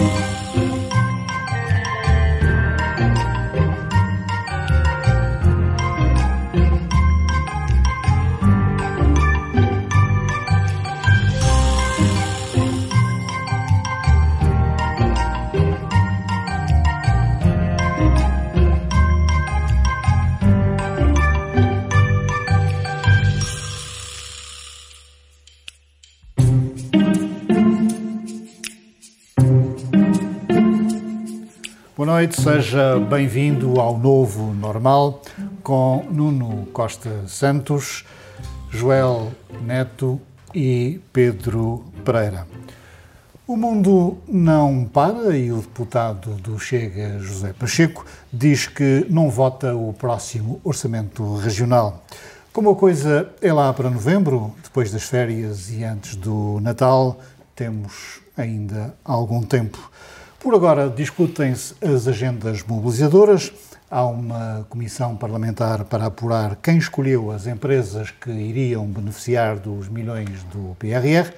Boa noite, seja bem-vindo ao novo normal com Nuno Costa Santos, Joel Neto e Pedro Pereira. O mundo não para e o deputado do Chega, José Pacheco, diz que não vota o próximo orçamento regional. Como a coisa é lá para novembro, depois das férias e antes do Natal, temos ainda algum tempo. Por agora, discutem-se as agendas mobilizadoras. Há uma comissão parlamentar para apurar quem escolheu as empresas que iriam beneficiar dos milhões do PRR.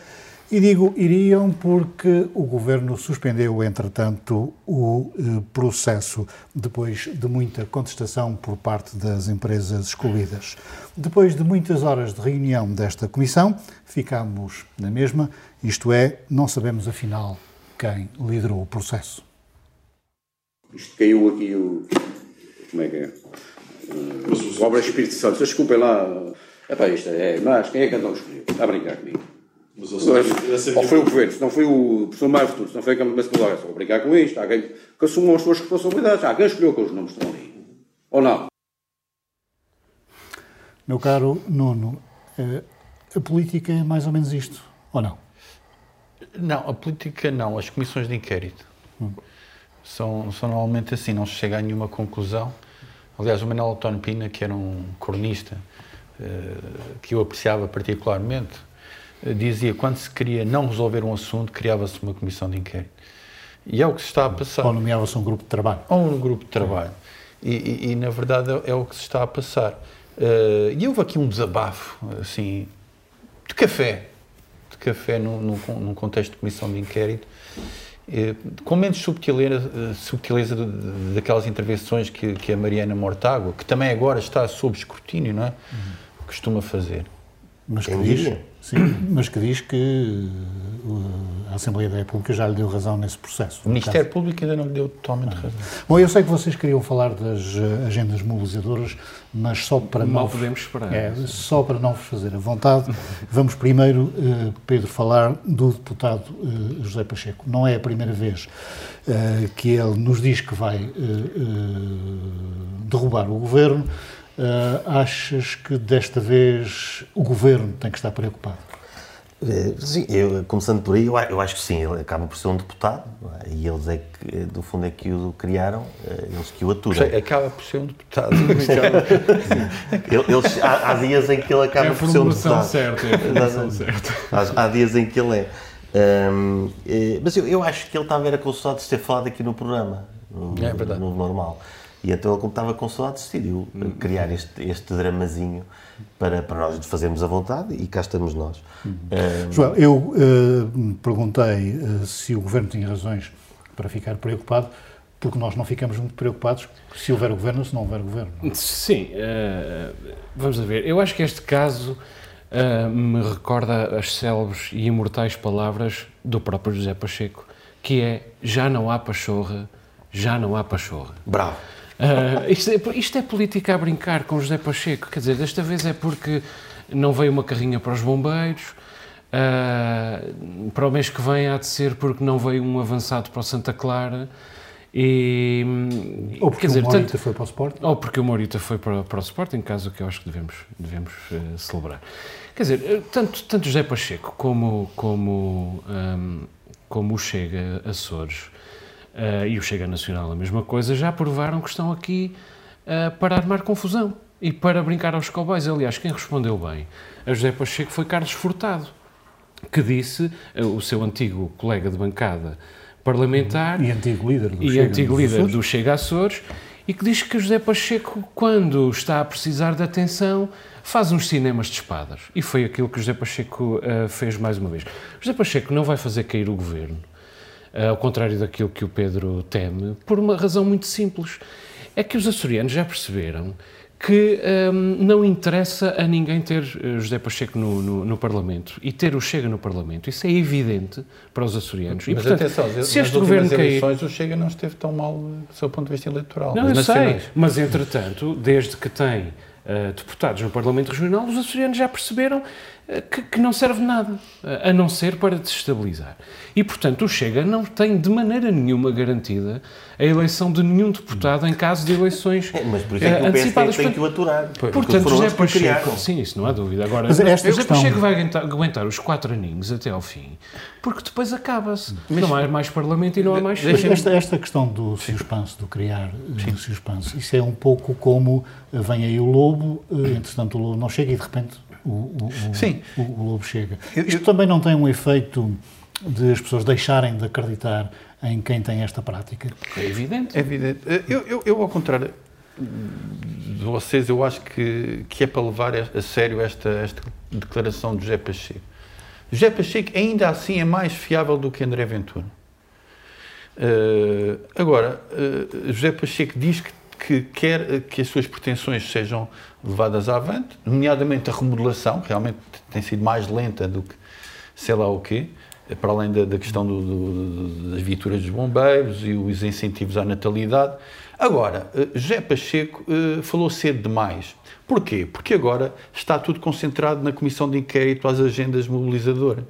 E digo iriam porque o governo suspendeu, entretanto, o eh, processo, depois de muita contestação por parte das empresas excluídas. Depois de muitas horas de reunião desta comissão, ficamos na mesma, isto é, não sabemos afinal quem liderou o processo. Isto caiu aqui o. Como é que é? Uh, o Obra Espírito Santo. Desculpem lá. Epá, isto é. Mas quem é que andou a escolher? Está a brincar comigo. Mas, ou, ou foi o governo, se não foi o professor Mário Futuro, se não foi a Câmara de Estou a brincar com isto. Há quem que assumam as suas responsabilidades. Há quem escolheu que os nomes estão ali. Ou não? Meu caro Nuno, eh, a política é mais ou menos isto, ou não? Não, a política não, as comissões de inquérito. Hum. São, são normalmente assim, não se chega a nenhuma conclusão. Aliás, o Manuel António Pina, que era um cronista uh, que eu apreciava particularmente, uh, dizia que quando se queria não resolver um assunto, criava-se uma comissão de inquérito. E é o que se está a passar. Ou nomeava-se um grupo de trabalho. Ou um grupo de trabalho. E, e, e, na verdade, é, é, o que se está a passar. Uh, e houve aqui um desabafo, assim, de café, café num, num, num contexto de comissão de inquérito, eh, com menos subtileza, eh, subtileza de, de, daquelas intervenções que, que a Mariana Mortágua, que também agora está sob escrutínio, não é? Uhum. costuma fazer. Mas que, diz, sim, mas que diz que uh, a Assembleia da República já lhe deu razão nesse processo. O Ministério caso. Público ainda não lhe deu totalmente ah. razão. Bom, eu sei que vocês queriam falar das uh, agendas mobilizadoras, mas só para Mal não... podemos esperar. É, só para não vos fazer a vontade, vamos primeiro, uh, Pedro, falar do deputado José Pacheco. Não é a primeira vez que ele nos diz que vai derrubar o governo, Uh, achas que desta vez o governo tem que estar preocupado? Eh, sim, eu, começando por aí, eu, acho que sim, ele acaba por ser um deputado é? e eles é que, do fundo, é que o criaram, eh, eles que o aturam. Acaba por ser um deputado. eles, há, há, dias em que ele acaba é por ser um deputado. Certa, é a formulação certa. Há, há, dias em que ele é. Um, mas eu, eu, acho que ele está a ver a consulta de ter falado aqui no programa, no, é verdade. no normal. E então ele, como estava com saudades, decidiu uhum. criar este, este dramazinho para, para nós fazermos a vontade e cá estamos nós. Uhum. Um... João, eu uh, perguntei uh, se o Governo tinha razões para ficar preocupado, porque nós não ficamos muito preocupados se houver governo ou se não houver governo. Sim, uh, vamos a ver. Eu acho que este caso me recorda as célebres e imortais palavras do próprio José Pacheco, que é já não há pachorra, já não há pachorra. Bravo. Uh, isto, é, isto, é, política a brincar com José Pacheco. Quer dizer, desta vez é porque não veio uma carrinha para os bombeiros. Uh, para o mês que vem há de ser porque não veio um avançado para o Santa Clara. E, ou porque dizer, o Morita foi para o Sporting. Ou porque o Morita foi para, para o Sporting, caso que eu acho que devemos, devemos uh, celebrar. Quer dizer, tanto, tanto José Pacheco como, como, um, como o Chega Açores uh, e o Chega Nacional a mesma coisa, já provaram que estão aqui uh, para armar confusão e para brincar aos cowboys. Aliás, quem respondeu bem a José Pacheco foi Carlos Furtado, que disse, uh, o seu antigo colega de bancada parlamentar e antigo líder do, Chega, antigo líder do Chega Açores, e que diz que José Pacheco, quando está a precisar de atenção, faz uns cinemas de espadas. E foi aquilo que José Pacheco uh, fez mais uma vez. José Pacheco não vai fazer cair o governo ao contrário daquilo que o Pedro teme, por uma razão muito simples. É que os açorianos já perceberam que um, não interessa a ninguém ter eh, José Pacheco no, no, no, Parlamento e ter o Chega no Parlamento. Isso é evidente para os açorianos. E, Mas portanto, atenção, se este governo cair... eleições o Chega não esteve tão mal do seu ponto de vista eleitoral. Não, eu sei. Mas, entretanto, desde que tem uh, deputados no Parlamento Regional, os açorianos já perceberam que, que, não serve nada, a não ser para desestabilizar. E, portanto, o Chega não tem de maneira nenhuma garantida a eleição de nenhum deputado em caso de eleições é, Mas por isso é que o antecipadas. tem que o aturar. Portanto, José Pacheco... Sim, isso não há dúvida. Agora, mas esta José questão... Pacheco vai aguentar, aguentar, os quatro aninhos até ao fim, porque depois acaba-se. Não há mais Parlamento e não há mais... Esta, esta questão do suspense, do criar Sim. suspense, isso é um pouco como vem aí o lobo, eh, entretanto o lobo não chega e de repente o, o, Sim. o, o lobo chega. Eu, Isto eu... também não tem um efeito de as pessoas deixarem de acreditar em quem tem esta prática? É evidente. É evidente. Eu, eu, eu, ao contrário de vocês, eu acho que, que é para levar a sério esta, esta declaração de José Pacheco. José Pacheco ainda assim é mais fiável do que André Ventura. Uh, agora, uh, José Pacheco diz que que quer que as suas pretensões sejam levadas avante, nomeadamente a remodelação, que realmente tem sido mais lenta do que sei lá o quê, para além da, da questão do, do, das viaturas dos bombeiros e os incentivos à natalidade. Agora, eh, José Pacheco uh, falou cedo demais. Porquê? Porque agora está tudo concentrado na comissão de inquérito às agendas mobilizadoras.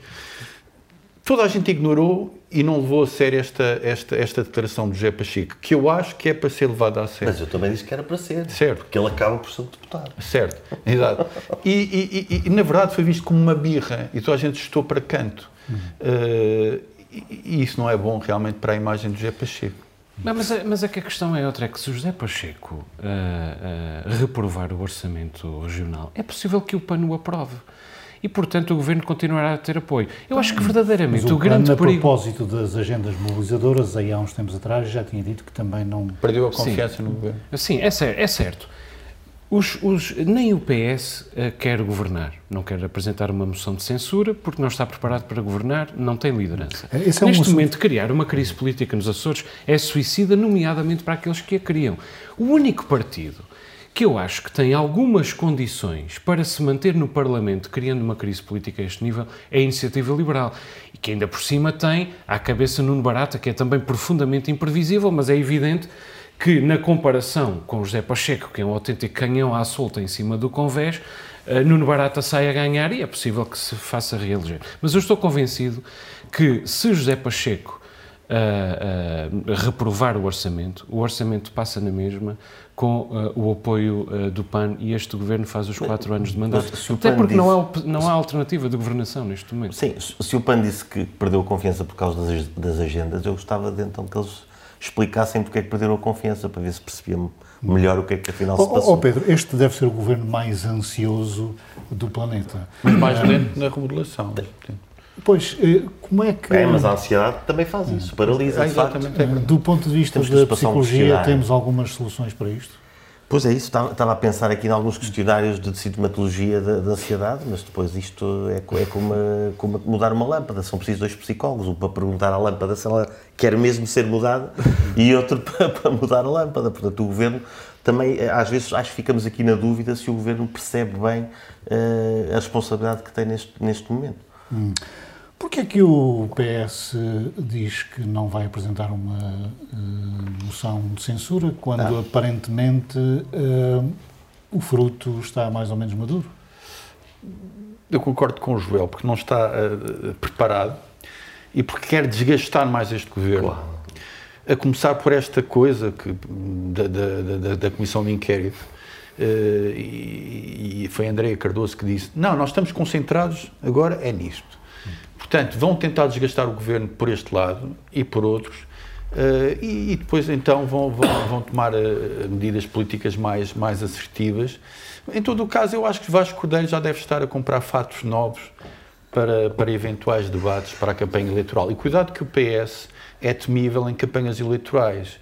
Toda a gente ignorou e não levou a sério esta, esta, esta declaração de José Pacheco, que eu acho que é para ser levada a sério. Mas eu também disse que era para ser. Certo. Porque ele acaba por ser deputado. Certo, exato. E, e, e, e, na verdade foi visto como uma birra e toda a gente estou para canto. Uhum. Uh, e, isso não é bom realmente para a imagem de José Pacheco. Não, mas, é, mas é que a questão é outra, é que se o José Pacheco uh, uh, reprovar o orçamento regional, é possível que o PAN o aprove e, portanto, o Governo continuará a ter apoio. Eu acho que verdadeiramente Mas o, o grande a perigo... propósito das agendas mobilizadoras, aí há uns tempos atrás, já tinha dito que também não... Perdeu a confiança Sim. no Governo. Sim, é, certo. É certo. Os, os, nem o PS uh, quer governar, não quer apresentar uma moção de censura porque não está preparado para governar, não tem liderança. É, é Neste um momento, criar uma crise política nos Açores é suicida, nomeadamente para aqueles que a criam. O único partido que eu acho que tem algumas condições para se manter no Parlamento criando uma crise política a este nível é a Iniciativa Liberal. E que ainda por cima tem à cabeça Nuno Barata, que é também profundamente imprevisível, mas é evidente que na comparação com José Pacheco, que é um autêntico canhão à solta em cima do convés, uh, Nuno Barata sai a ganhar e é possível que se faça reeleger. Mas eu estou convencido que se José Pacheco uh, uh, reprovar o orçamento, o orçamento passa na mesma com uh, o apoio uh, do PAN e este governo faz os quatro anos de mandato. Até porque disse, não, há, não há alternativa de governação neste momento. Sim, se o PAN disse que perdeu a confiança por causa das, das agendas, eu gostava de então que eles explicassem porque é que perderam a confiança, para ver se percebiam melhor o que é que afinal se passou. Oh, oh Pedro, este deve ser o governo mais ansioso do planeta. Mas mais lento na remodelação. Pois, eh, como é que. É, mas a ansiedade também faz isso, paralisa. É, exatamente. Do ponto de vista da psicologia, temos algumas soluções para isto? Pois é, isso. Estava a pensar aqui em alguns questionários de sintomatologia da, da ansiedade, mas depois isto é, é como, como, mudar uma lâmpada. São precisos dois psicólogos, um para perguntar à lâmpada se ela quer mesmo ser mudada e outro para, para mudar a lâmpada. Portanto, o governo também, eh, às vezes, acho que ficamos aqui na dúvida se o governo percebe bem uh, a responsabilidade que tem neste, neste momento. Hum. Porquê é que o PS diz que não vai apresentar uma uh, moção de censura quando ah. aparentemente uh, o fruto está mais ou menos maduro? Eu concordo com o Joel, porque não está uh, preparado e porque quer desgastar mais este governo. Claro. A começar por esta coisa que, da, da, da, da Comissão de Inquérito, e, e foi Andréa Cardoso que disse: Não, nós estamos concentrados agora é nisto Portanto, vão tentar desgastar o governo por este lado e por outros, uh, e, e, depois então vão, vão, vão tomar uh, medidas políticas mais, mais assertivas. Em todo o caso, eu acho que Vasco Cordeiro já deve estar a comprar fatos novos para, para eventuais debates para a campanha eleitoral. E cuidado que o PS é temível em campanhas eleitorais.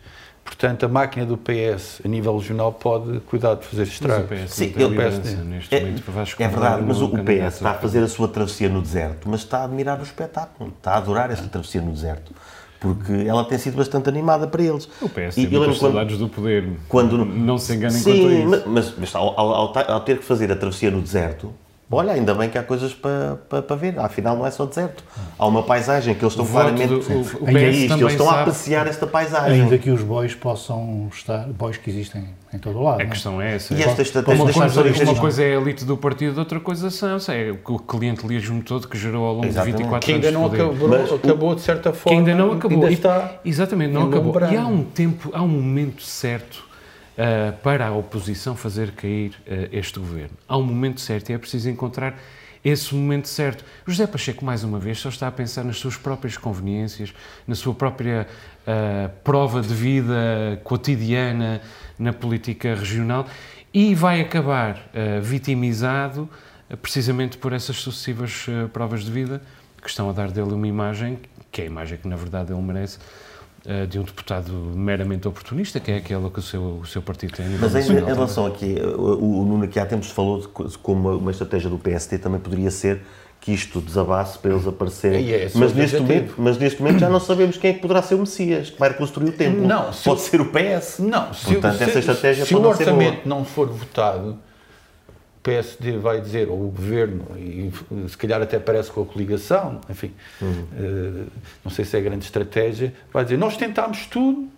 Portanto, a máquina do PS a nível regional pode cuidar de fazer estragos. Sim, ele, PS neste é, momento, é verdade, mas o PS está a fazer a sua travessia no deserto, mas está a admirar o espetáculo, está a adorar essa travessia no deserto. porque ela tem sido bastante animada para eles. O PS e, tem muitas saudades do poder, quando, não se enganem sim, quanto a isso. Mas, mas ao, ao, ao, ter que fazer a travessia no deserto, Olha, ainda bem que há coisas para, para, para ver. Afinal, não é só deserto. Há uma paisagem que eles estão claramente. Do, o, o é isto, eles estão sabe, a apreciar esta paisagem. Ainda que os bois possam estar. bois que existem em todo o lado. A questão é essa. E esta estratégia. Uma coisa, uma coisa é a elite do partido, outra coisa são, é o clientelismo todo que gerou ao longo Exatamente. de 24 que ainda anos. Não acabou, Mas, acabou, de certa forma. Que ainda não acabou. Ainda está Exatamente, não acabou. E há um tempo, há um momento certo uh, para a oposição fazer cair uh, este governo. Há um momento certo e é preciso encontrar esse momento certo. José Pacheco, mais uma vez, só está a pensar nas suas próprias conveniências, na sua própria uh, prova de vida cotidiana na política regional e vai acabar vitimizado precisamente por essas sucessivas provas de vida que estão a dar dele uma imagem, que é a imagem que na verdade ele merece, de um deputado meramente oportunista, que é aquela que o seu, o seu partido tem. Mas em, em relação aqui, o, o Nuno aqui há tempos falou de como uma estratégia do PST também poderia ser que isto desabasse para eles aparecerem. É mas, neste momento, mas neste momento já não sabemos quem é que poderá ser o Messias, que vai reconstruir o templo. Não, pode ser o PS. Não, se, Portanto, se, essa estratégia se, se o orçamento não for votado, PSD vai dizer, ou o governo, e se calhar até parece com a coligação, enfim, uhum. uh, não sei se é grande estratégia, vai dizer: Nós tentámos tudo,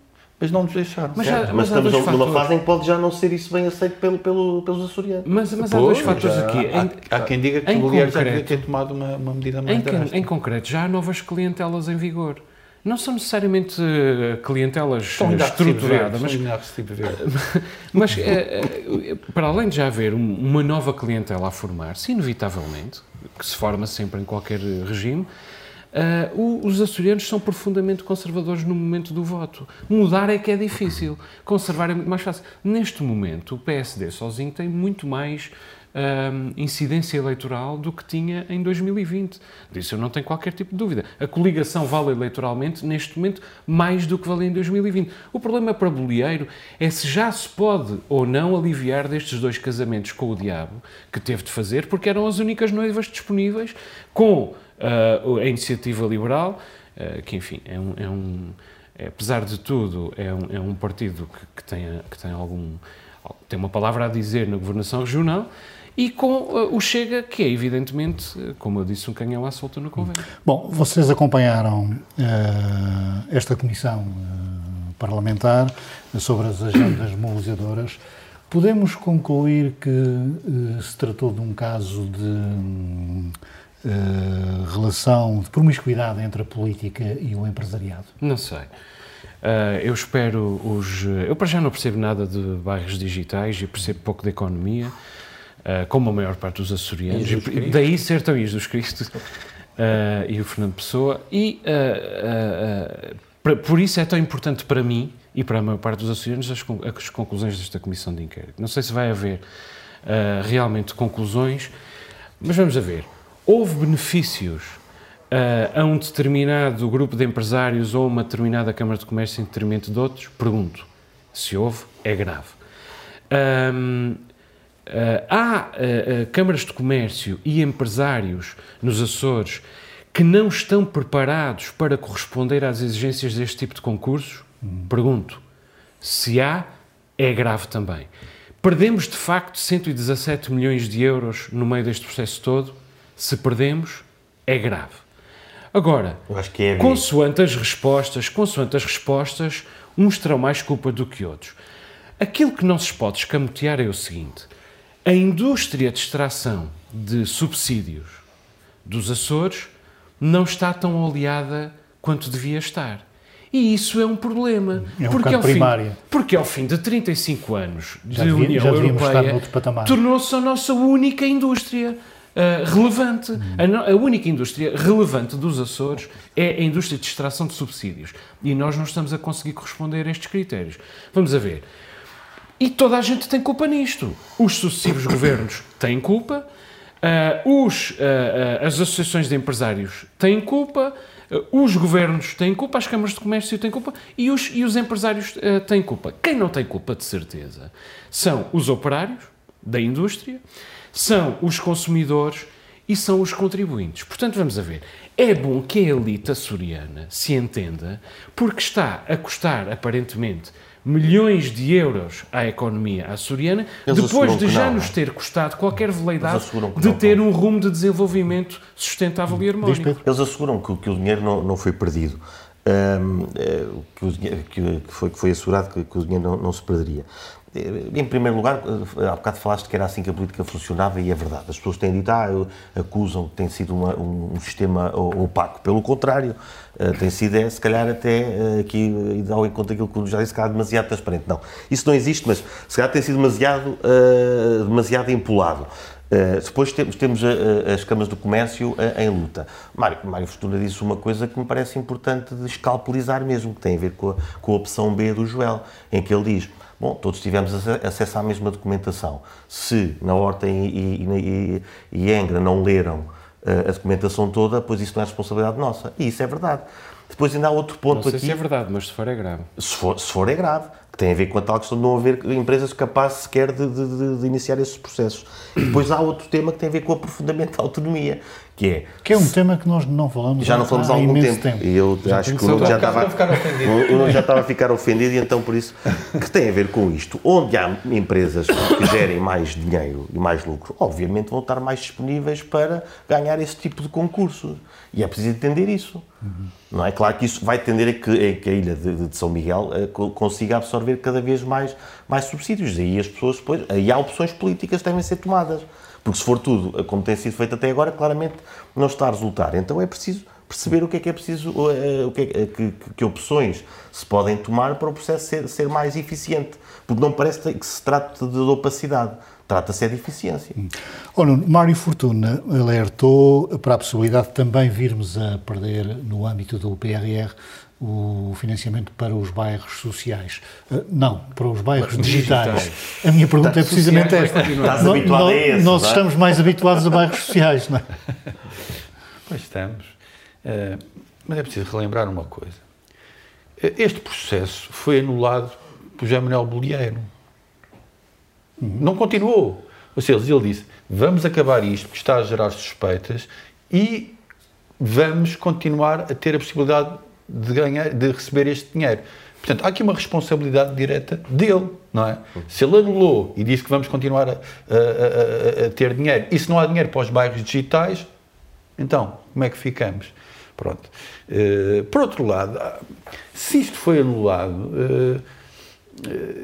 mas não nos deixaram. Mas, já, mas, mas estamos numa fatores. fase em que pode já não ser isso bem aceito pelo, pelo, pelos açorianos. Mas, mas há dois fatores já, aqui. Há, em, há, quem diga que o Guilherme já devia ter tomado uma, uma medida mais em, drástica. Em concreto, já há novas clientelas em vigor não são necessariamente eh, clientelas estruturadas, mas, mas é, para além de já haver uma nova clientela a formar-se, inevitavelmente, que se forma sempre em qualquer regime, Uh, os açorianos são profundamente conservadores no momento do voto. Mudar é que é difícil, conservar é muito mais fácil. Neste momento, o PSD sozinho tem muito mais uh, incidência eleitoral do que tinha em 2020. Disso eu não tenho qualquer tipo de dúvida. A coligação vale eleitoralmente, neste momento, mais do que valia em 2020. O problema para Bolieiro é se já se pode ou não aliviar destes dois casamentos com o diabo que teve de fazer, porque eram as únicas noivas disponíveis com uh, a iniciativa liberal, uh, que enfim, é um, é um é, apesar de tudo, é um, é um partido que, que, tem, que tem algum tem uma palavra a dizer na governação regional e com uh, o Chega, que é evidentemente, uh, como eu disse, um canhão à solta no convento. Bom, vocês acompanharam uh, esta comissão uh, parlamentar sobre as agendas mobilizadoras. Podemos concluir que uh, se tratou de um caso de relação, de promiscuidade entre a política e o empresariado? Não sei. eu espero os. Eu, para já, não percebo nada de bairros digitais e percebo pouco de economia. Uh, como a maior parte dos açorianos, e daí ser tão Jesus Cristo uh, e o Fernando Pessoa, e uh, por isso é tão importante para mim e para a maior parte dos açorianos as, as conclusões desta comissão de inquérito. Não sei se vai haver realmente conclusões, mas vamos a ver. Houve benefícios a um determinado grupo de empresários ou uma determinada Câmara de Comércio em detrimento de outros? Pergunto. Se houve, é grave. Um, Uh, há uh, uh, câmaras de comércio e empresários nos Açores que não estão preparados para corresponder às exigências deste tipo de concursos? Pergunto. Se há, é grave também. Perdemos de facto 117 milhões de euros no meio deste processo todo? Se perdemos, é grave. Agora, é consoante as respostas, consoante as respostas, uns terão mais culpa do que outros. Aquilo que não se pode escamotear é o seguinte: a indústria de extração de subsídios dos Açores não está tão oleada quanto devia estar. E isso é um problema. É um porque, ao fim, porque ao fim de 35 anos de devia, União Europeia, tornou-se a nossa única indústria uh, relevante. Hum. A, a, única indústria relevante dos Açores é a indústria de extração de subsídios. E nós não estamos a conseguir corresponder a estes critérios. Vamos a ver. E toda a gente tem culpa nisto. Os sucessivos governos têm culpa, uh, os, uh, uh, as associações de empresários têm culpa, os governos têm culpa, as câmaras de comércio têm culpa e os, e os empresários têm culpa. Quem não tem culpa, de certeza, são os operários da indústria, são os consumidores e são os contribuintes. Portanto, vamos a ver. É bom que a elite açoriana se entenda, porque está a custar, aparentemente, milhões de euros à economia açoriana, Eles depois de já não, nos ter custado qualquer veleidade de não, ter um rumo de desenvolvimento sustentável e harmónico. Eles asseguram que, que o dinheiro não, não foi perdido. Um, eh, que, o, que, foi, que foi assegurado que, que o dinheiro não, não se perderia. Eh, em primeiro lugar, eh, há bocado falaste que era assim que a política funcionava e é verdade. As pessoas têm dito, ah, acusam que tem sido uma, um, sistema opaco. Pelo contrário, eh, tem sido, é, se calhar, até aqui, ao encontro daquilo que já disse, que demasiado transparente. Não, isso não existe, mas se calhar tem sido demasiado, uh, demasiado empolado. Uh, depois temos, temos as câmaras do comércio em luta. Mário, Mário Fortuna disse uma coisa que me parece importante de escalpelizar mesmo, que tem a ver com a, com a opção B do Joel, em que ele diz Bom, todos tivemos acesso à mesma documentação. Se na Horta e, e, e, e Engra não leram uh, a documentação toda, pois isso não é responsabilidade nossa. E isso é verdade. Depois ainda há outro ponto não sei aqui. se é verdade, mas se for é grave. Se for, se for é grave que tem a ver com a tal questão de não haver empresas capazes sequer de, de, de, iniciar esses processos. E depois há outro tema que tem a ver com o aprofundamento da autonomia, que é... Que é um tema que nós não falamos Já não falamos há, há algum tempo. tempo. E eu já acho que o já estava, o já estava a ficar ofendido e então por isso, que tem a ver com isto. Onde há empresas que gerem mais dinheiro e mais lucro, obviamente vão estar mais disponíveis para ganhar esse tipo de concursos. E é preciso entender isso. Uhum. Não é? Claro que isso vai tender a que, a, que a ilha de, de, São Miguel eh, consiga absorver cada vez mais, mais subsídios. Aí as pessoas depois. Aí há opções políticas que devem ser tomadas. Porque se for tudo eh, como tem sido feito até agora, claramente não está a resultar. Então é preciso perceber o que é que é preciso, eh, o que, é, que, que, opções se podem tomar para o processo ser, ser mais eficiente. Porque não parece que se trate de opacidade Trata-se de eficiência. Oh, Nuno, Mário Fortuna alertou para a possibilidade de também virmos a perder, no âmbito do PRR, o financiamento para os bairros sociais. Uh, não, para os bairros digitais. digitais. A minha pergunta é precisamente esta. Estás no, habituado no, a esse, Nós é? estamos mais habituados a bairros sociais, não é? Pois estamos. Uh, mas é preciso relembrar uma coisa. Este processo foi anulado por José Manuel Bolieiro não continuou. Ou seja, ele disse: vamos acabar isto, que está a gerar suspeitas, e vamos continuar a ter a possibilidade de, ganhar, de receber este dinheiro. Portanto, há aqui uma responsabilidade direta dele, não é? Se ele anulou e disse que vamos continuar a, a, a, a, ter dinheiro, e se não há dinheiro para os bairros digitais, então, como é que ficamos? Pronto. Uh, por outro lado, se isto foi anulado, uh,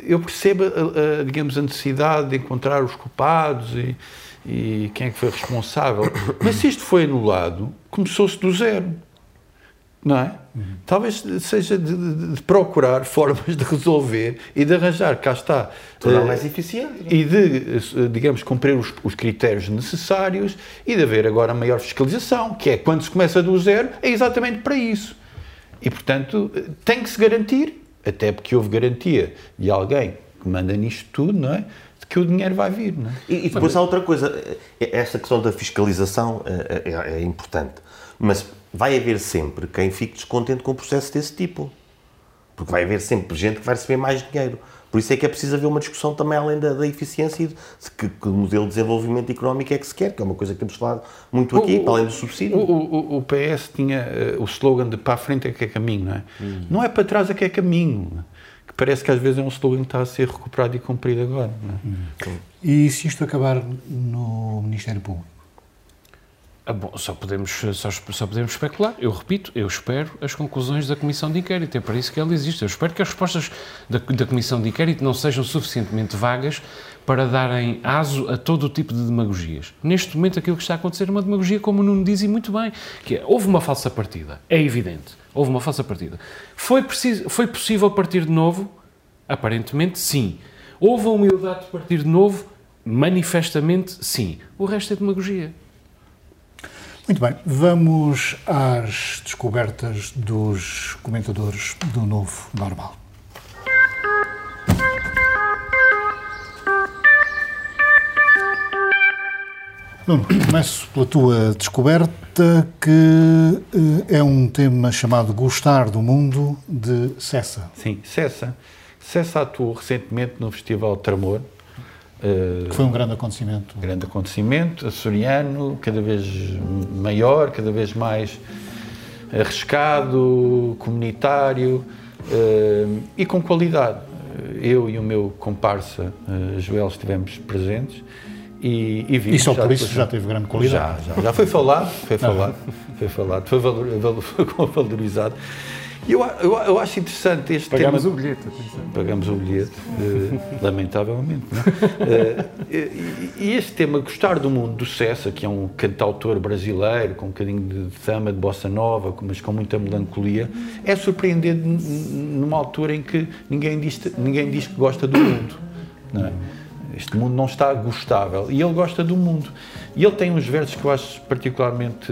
eu percebo, a, digamos, a necessidade de encontrar os culpados e, e quem é que foi responsável. Mas se isto foi anulado, começou-se do zero. Não é? Uhum. Talvez seja de, de, de, procurar formas de resolver e de arranjar, cá está. Tornar uh, mais eficiente. E de, digamos, cumprir os, os, critérios necessários e de haver agora maior fiscalização, que é quando se começa do zero, é exatamente para isso. E, portanto, tem que se garantir até porque houve garantia de alguém que manda nisto tudo, não é? De que o dinheiro vai vir, não é? E, e depois há outra coisa, esta questão da fiscalização é, é, é importante, mas vai haver sempre quem fique descontente com um processo desse tipo. Porque vai haver sempre gente que vai receber mais dinheiro. Por isso é que é preciso haver uma discussão também além da, da eficiência e de que, que, modelo de desenvolvimento económico é que se quer, que é uma coisa que temos falado muito aqui, o, para além do subsídio. O, o, o PS tinha uh, o slogan de para a frente é que é caminho, não é? Hum. Não é para trás é que é caminho. Que parece que às vezes é um slogan que está a ser recuperado e cumprido agora. É? Hum. E se isto acabar no Ministério Público? Ah, bom, só podemos, só, só, podemos especular. Eu repito, eu espero as conclusões da Comissão de Inquérito. É para isso que ela existe. Eu espero que as respostas da, da Comissão de Inquérito não sejam suficientemente vagas para darem aso a todo o tipo de demagogias. Neste momento, aquilo que está a acontecer é uma demagogia, como o Nuno diz e muito bem, que é, houve uma falsa partida. É evidente. Houve uma falsa partida. Foi, preciso, foi possível partir de novo? Aparentemente, sim. Houve a humildade de partir de novo? Manifestamente, sim. O resto é demagogia. Muito bem, vamos às descobertas dos comentadores do novo normal. Começo pela tua descoberta, que eh, é um tema chamado Gostar do Mundo, de Cessa. Sim, Cessa. Cessa atuou recentemente no Festival Tremor, Uh, foi um grande acontecimento. Grande acontecimento, açoriano, cada vez maior, cada vez mais arriscado, comunitário uh, e com qualidade. Eu e o meu comparsa uh, Joel estivemos presentes e, e vimos. E só por isso já teve grande qualidade. Já, já, já foi falado, foi falado, foi falado, foi valorizado. Eu, eu, eu acho interessante este Pagamos tema. o bilhete. Pagamos o bilhete, uh, lamentavelmente. Uh, e, e, este tema, gostar do mundo do Cessa, que é um cantautor brasileiro, com um bocadinho de fama de bossa nova, mas com muita melancolia, é surpreendente numa altura em que ninguém diz, ninguém diz que gosta do mundo. Não é? Este mundo não está gostável. E ele gosta do mundo. E ele tem uns versos que eu acho particularmente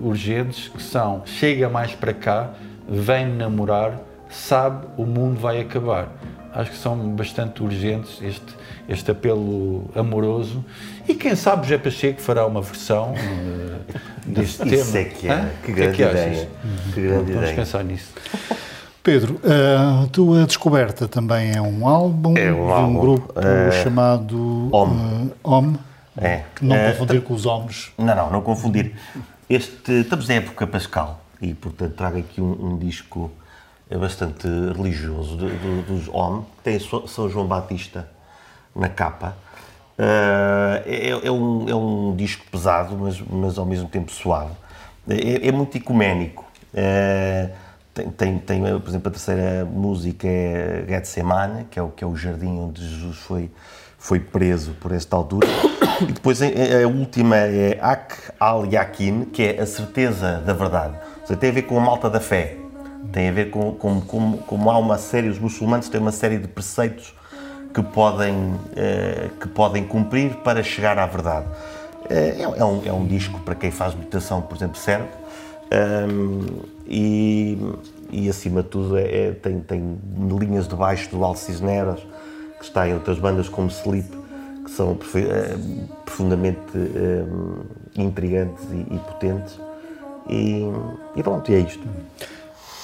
urgentes, que são Chega mais para cá, vem namorar, sabe o mundo vai acabar. Acho que são bastante urgentes este, este apelo amoroso. E quem sabe José Pacheco fará uma versão uh, deste Isso tema. É que é. Que grande que é que ideia. Que grande Vamos ideia. pensar nisso. Pedro, a tua descoberta também é um álbum é um de um álbum, grupo uh, chamado OM. Uh, OM. É. Não uh, confundir com os homens. Não, não, não confundir. Este, estamos na época pascal e, portanto, trago aqui um, um disco bastante religioso de, de, dos OM, que tem São João Batista na capa. Uh, é, é, um, é um disco pesado, mas, mas ao mesmo tempo suave. É, é muito ecuménico. Uh, tem, tem, tem, por exemplo, a terceira música é Getsemane, que é o, que é o jardim onde Jesus foi, foi preso por esta altura. E depois a, a última é Ak al-Yakin, que é a certeza da verdade. Seja, tem a ver com a malta da fé. Tem a ver com, com, com como há uma série, os muçulmanos têm uma série de preceitos que podem, eh, que podem cumprir para chegar à verdade. Eh, é, é, um, é um disco para quem faz meditação, por exemplo, serve. Um, e, e, acima de tudo é, é, tem, tem linhas de baixo do Alcisneras, que está em outras bandas como Sleep, que são é, profundamente é, intrigantes e, e potentes. E, e, pronto, e é isto.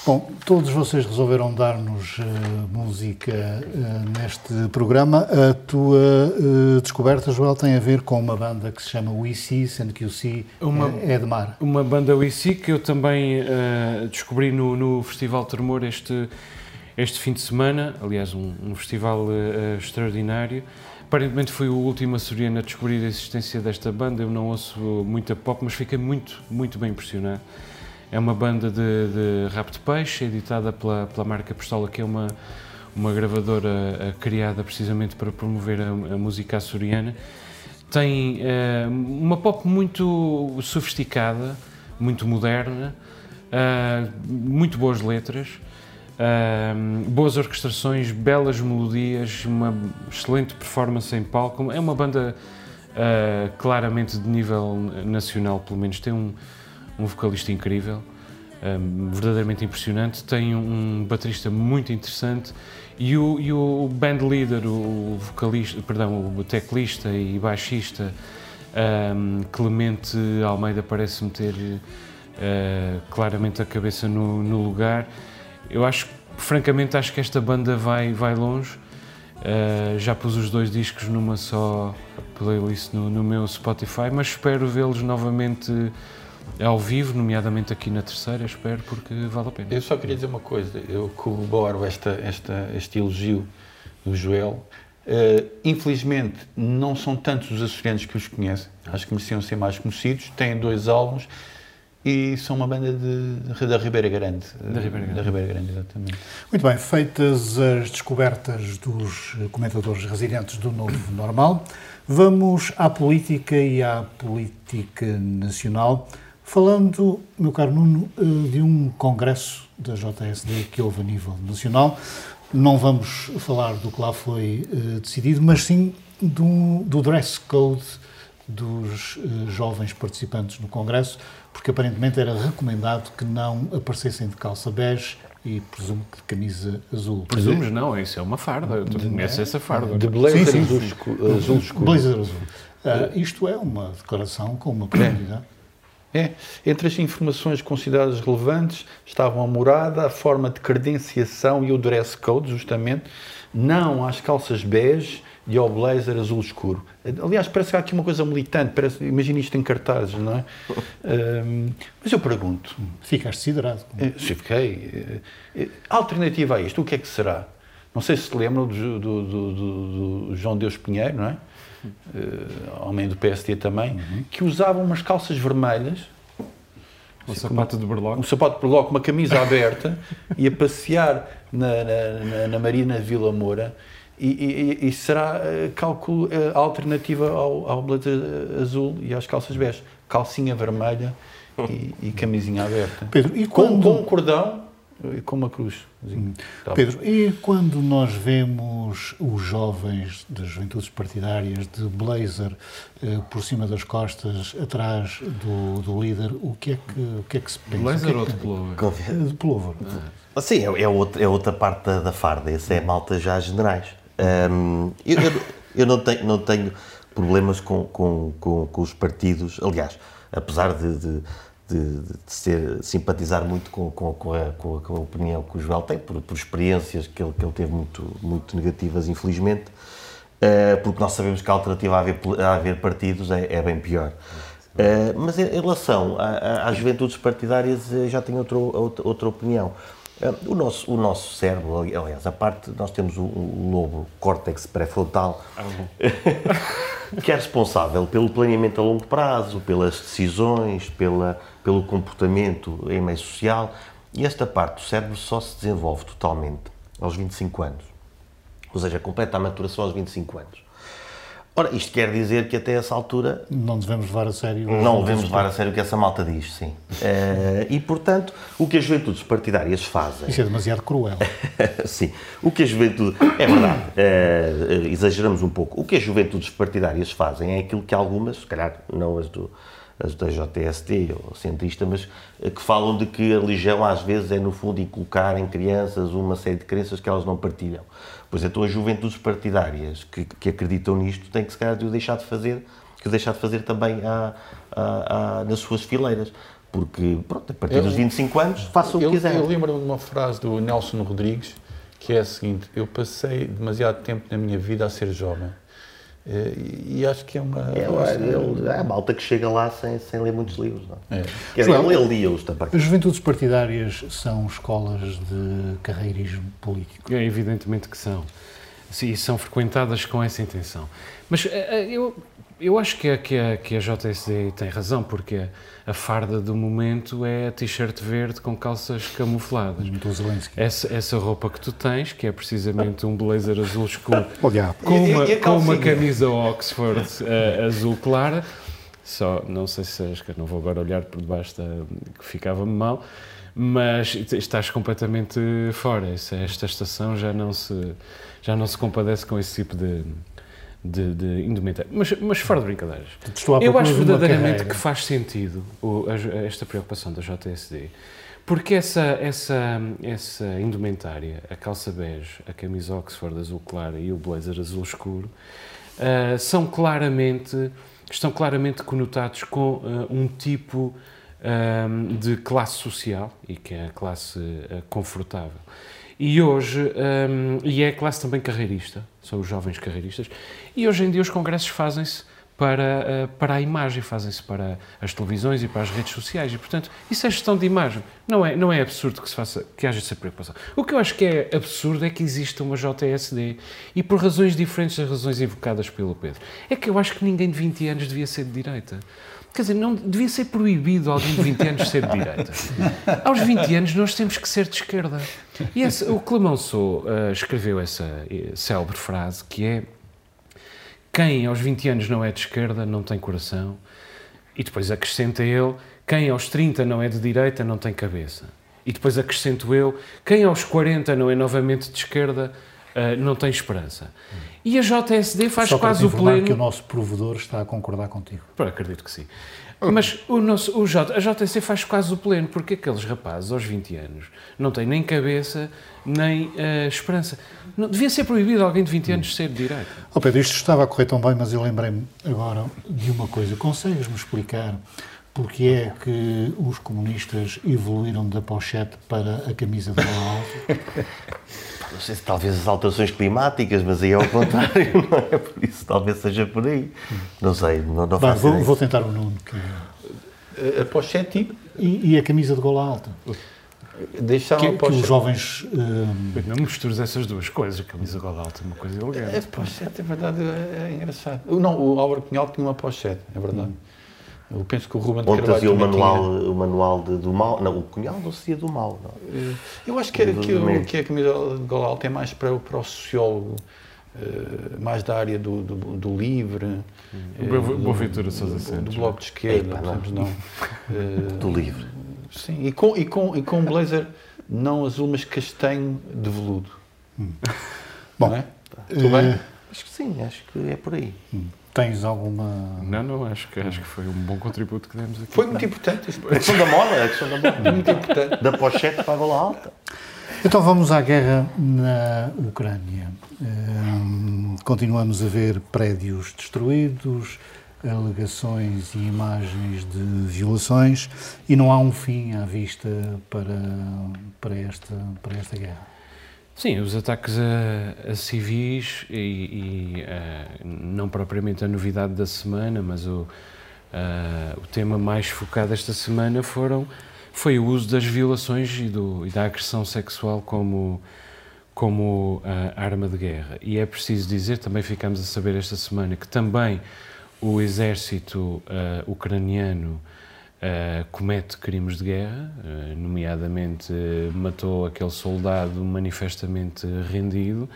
Bom, todos vocês resolveram dar-nos uh, música uh, neste programa. A tua uh, descoberta, Joel, tem a ver com uma banda que se chama WeSee, sendo que o Si uma, é de mar. Uma banda WeSee que eu também descobri no, no Festival Tremor este, este fim de semana. Aliás, um, um festival extraordinário. Aparentemente foi o último açoriano a descobrir a existência desta banda. Eu não ouço muita pop, mas fiquei muito, muito bem impressionado. É uma banda de, de rap de peixe, editada pela, pela marca Pistola, que é uma, uma gravadora uh, criada precisamente para promover a, a música açoriana. Tem uh, uma pop muito sofisticada, muito moderna, uh, muito boas letras, boas orquestrações, belas melodias, uma excelente performance em palco. É uma banda claramente de nível nacional, pelo menos. Tem um um vocalista incrível, verdadeiramente impressionante, tem um baterista muito interessante e o, e o band leader, o vocalista, perdão, o teclista e baixista um, Clemente Almeida parece-me ter uh, claramente a cabeça no, no, lugar. Eu acho, francamente, acho que esta banda vai, vai longe. Uh, já pus os dois discos numa só playlist no, no meu Spotify, mas espero vê-los novamente ao vivo, nomeadamente aqui na terceira, espero, porque vale a pena. Eu só queria dizer uma coisa, eu corroboro esta, esta, este elogio do Joel. Uh, infelizmente, não são tantos os açorianos que os conhecem, acho que mereciam ser mais conhecidos. Têm dois álbuns e são uma banda de, da Ribeira Grande. Da Ribeira Grande. Da Ribeira Grande, exatamente. Muito bem, feitas as descobertas dos comentadores residentes do Novo Normal, vamos à política e à política nacional. Falando, meu caro Nuno, eh, de um congresso da JSD que houve a nível nacional, não vamos falar do que lá foi uh, decidido, mas sim do, do dress code dos uh, jovens participantes no congresso, porque aparentemente era recomendado que não aparecessem de calça bege e presumo que de camisa azul. Presumes não, isso é uma farda, tu conheces é? essa farda. De blazer sim, sim. azul, escuro. Azul escuro. Blazer azul. Uh, isto é uma declaração com uma profundidade. É. Entre as informações consideradas relevantes estavam a morada, a forma de credenciação e o dress code, justamente, não às calças bege e ao blazer azul escuro. Aliás, parece que há aqui uma coisa militante, parece, imagina isto em cartazes, não é? um, mas eu pergunto... Ficaste siderado. Eh, sim, fiquei. A eh, alternativa a isto, o que é que será? Não sei se se lembram do, do, do, do João Deus Pinheiro, não é? Uh, homem do PSD também, uhum. que usava umas calças vermelhas. Um assim, sapato de berloque. Um sapato de berloque, uma camisa aberta, e a passear na, na, na, na Marina Vila Moura. E, e, e será, uh, cálculo, uh, a alternativa ao, ao blazer azul e às calças bege. Calcinha vermelha e, e camisinha aberta. Pedro, e quando... com, com um cordão e com uma cruz. Hum. Pedro, e quando nós vemos os jovens das juventudes partidárias de blazer eh, por cima das costas, atrás do, do líder, o que, é que, o que é que se pensa? Blazer é ou de pullover? De pullover. Ah. Sim, é, é, outra, é outra parte da, da farda, essa é a malta já generais. Um, eu, eu, eu, não, tenho, não tenho problemas com, com, com, com os partidos, aliás, apesar de, de de, de ser, simpatizar muito com, com, com, a, com, a, com, a, opinião que o Joel tem, por, por experiências que ele, que ele teve muito, muito negativas, infelizmente, uh, porque nós sabemos que a alternativa a haver, a haver partidos é, é bem pior. Uh, mas em relação às juventudes partidárias, eh, já tenho outro, outra, outra opinião. O nosso, o nosso cérebro, aliás, a parte, nós temos o, o lobo córtex pré-frontal, ah, que é responsável pelo planeamento a longo prazo, pelas decisões, pela, pelo comportamento em meio social. E esta parte do cérebro só se desenvolve totalmente aos 25 anos. Ou seja, completa a maturação aos 25 anos. Ora, isto quer dizer que até essa altura. Não devemos levar a sério. Não devemos levar a sério o que essa malta diz, sim. Uh, e, portanto, o que as juventudes partidárias fazem. Isso é demasiado cruel. sim. O que a juventude. É verdade, uh, exageramos um pouco. O que as juventudes partidárias fazem é aquilo que algumas, se calhar não as do as da JST ou centrista, mas que falam de que a religião às vezes é no fundo inculcar em crianças uma série de crenças que elas não partilham. Pois então as juventudes partidárias que, que acreditam nisto têm que se calhar de o deixar de fazer, que o deixar de fazer também à, à, à, nas suas fileiras. Porque, pronto, a partir eu, dos 25 anos, façam o que quiser. Eu lembro-me de uma frase do Nelson Rodrigues, que é a seguinte: Eu passei demasiado tempo na minha vida a ser jovem. Eh, e acho que é uma. É, ele, é a malta que chega lá sem, sem ler muitos livros. Não? É. Quer ele lia-os também. As juventudes partidárias são escolas de carreirismo político? É, evidentemente que são. Sim, são frequentadas com essa intenção. Mas eh, eh, eu, eu acho que a, que, a, que a JSD tem razão, porque a farda do momento é a t-shirt verde com calças camufladas. Do Zelensky. Essa, essa roupa que tu tens, que é precisamente um blazer azul escuro, Olha, com, uma, com uma camisa Oxford uh, azul clara, só, não sei se acho que não vou agora olhar por debaixo da, que ficava-me mal, mas estás completamente fora. Esta estação já não se, já não se compadece com esse tipo de de, de indumentário. Mas, mas fora de brincadeiras, eu acho verdadeiramente que faz sentido o, esta preocupação da JSD, porque essa, essa, essa indumentária, a calça bege, a camisa Oxford azul clara e o blazer azul escuro, uh, são claramente, estão claramente conotados com uh, um tipo um, de classe social e que é a classe uh, confortável. E hoje, um, e é a classe também carreirista, são os jovens carreiristas, e hoje em dia os congressos fazem-se para, uh, para a imagem, fazem-se para as televisões e para as redes sociais, e portanto, isso é gestão de imagem. Não é, não é absurdo que, se faça, que haja essa preocupação. O que eu acho que é absurdo é que exista uma JSD, e por razões diferentes das razões invocadas pelo Pedro. É que eu acho que ninguém de 20 anos devia ser de direita. Quer dizer, não, devia ser proibido alguém de 20 anos ser de direita. Aos 20 anos nós temos que ser de esquerda. E esse, o Clemenceau uh, escreveu essa uh, célebre frase que é quem aos 20 anos não é de esquerda não tem coração. E depois acrescenta ele, quem aos 30 não é de direita não tem cabeça. E depois acrescento eu, quem aos 40 não é novamente de esquerda uh, não tem esperança. E a JSD faz Só quase o pleno. que o nosso provedor está a concordar contigo. Pô, acredito que sim. Mas o nosso, o J, a JSD faz quase o pleno, porque aqueles rapazes aos 20 anos não têm nem cabeça nem uh, esperança. Não, devia ser proibido alguém de 20 anos ser de direita. Oh Pedro, isto estava a correr tão bem, mas eu lembrei-me agora de uma coisa. Consegues-me explicar porque é que os comunistas evoluíram da pochete para a camisa de alta? Não sei se talvez as alterações climáticas, mas aí é o contrário, não é? Por isso talvez seja por aí. Não sei, não, não Bem, vou, vou, tentar o Nuno. Que... A pochete e, e a camisa de gola alta? Deixaram que, que os jovens. Uh... Não misturas essas duas coisas, a camisa gola alta é uma coisa elegante. A pochete, é verdade, é, é engraçado. Não, o Álvaro Cunhal tinha uma pochete, é verdade. Hum. Eu penso que o Ruben de Onde Carvalho o manual, tinha... o manual de, do mal. Não, o Cunhal não seria do mal. Não. Eh, eu acho que, que, o, que a camisa de gola alta é mais para, para o sociólogo. Uh, mais da área do, do, do livre, hum. uh, Boa Ventura Sousa Do Bloco de Esquerda, Epa, não. não. Uh, do livre. Sim, e com, e com, e com um blazer não azul, mas castanho de veludo. Hum. Bom, é? Tudo bem? Eh, acho que sim, acho que é por aí. Hum. Tens alguma. Não, não, acho que, acho que foi um bom contributo que demos aqui. Foi muito importante. A questão da moda, a questão da moda. muito importante. Da pochete para a gola alta. Então vamos à guerra na Ucrânia. Um, continuamos a ver prédios destruídos, alegações e imagens de violações e não há um fim à vista para, para, esta, para esta guerra. Sim, os ataques a, a civis e, e uh, não propriamente a novidade da semana, mas o, uh, o tema mais focado esta semana foram, foi o uso das violações e, do, e da agressão sexual como, como arma de guerra. E é preciso dizer, também ficamos a saber esta semana, que também o exército ucraniano uh, comete crimes de guerra, uh, nomeadamente matou aquele soldado manifestamente rendido.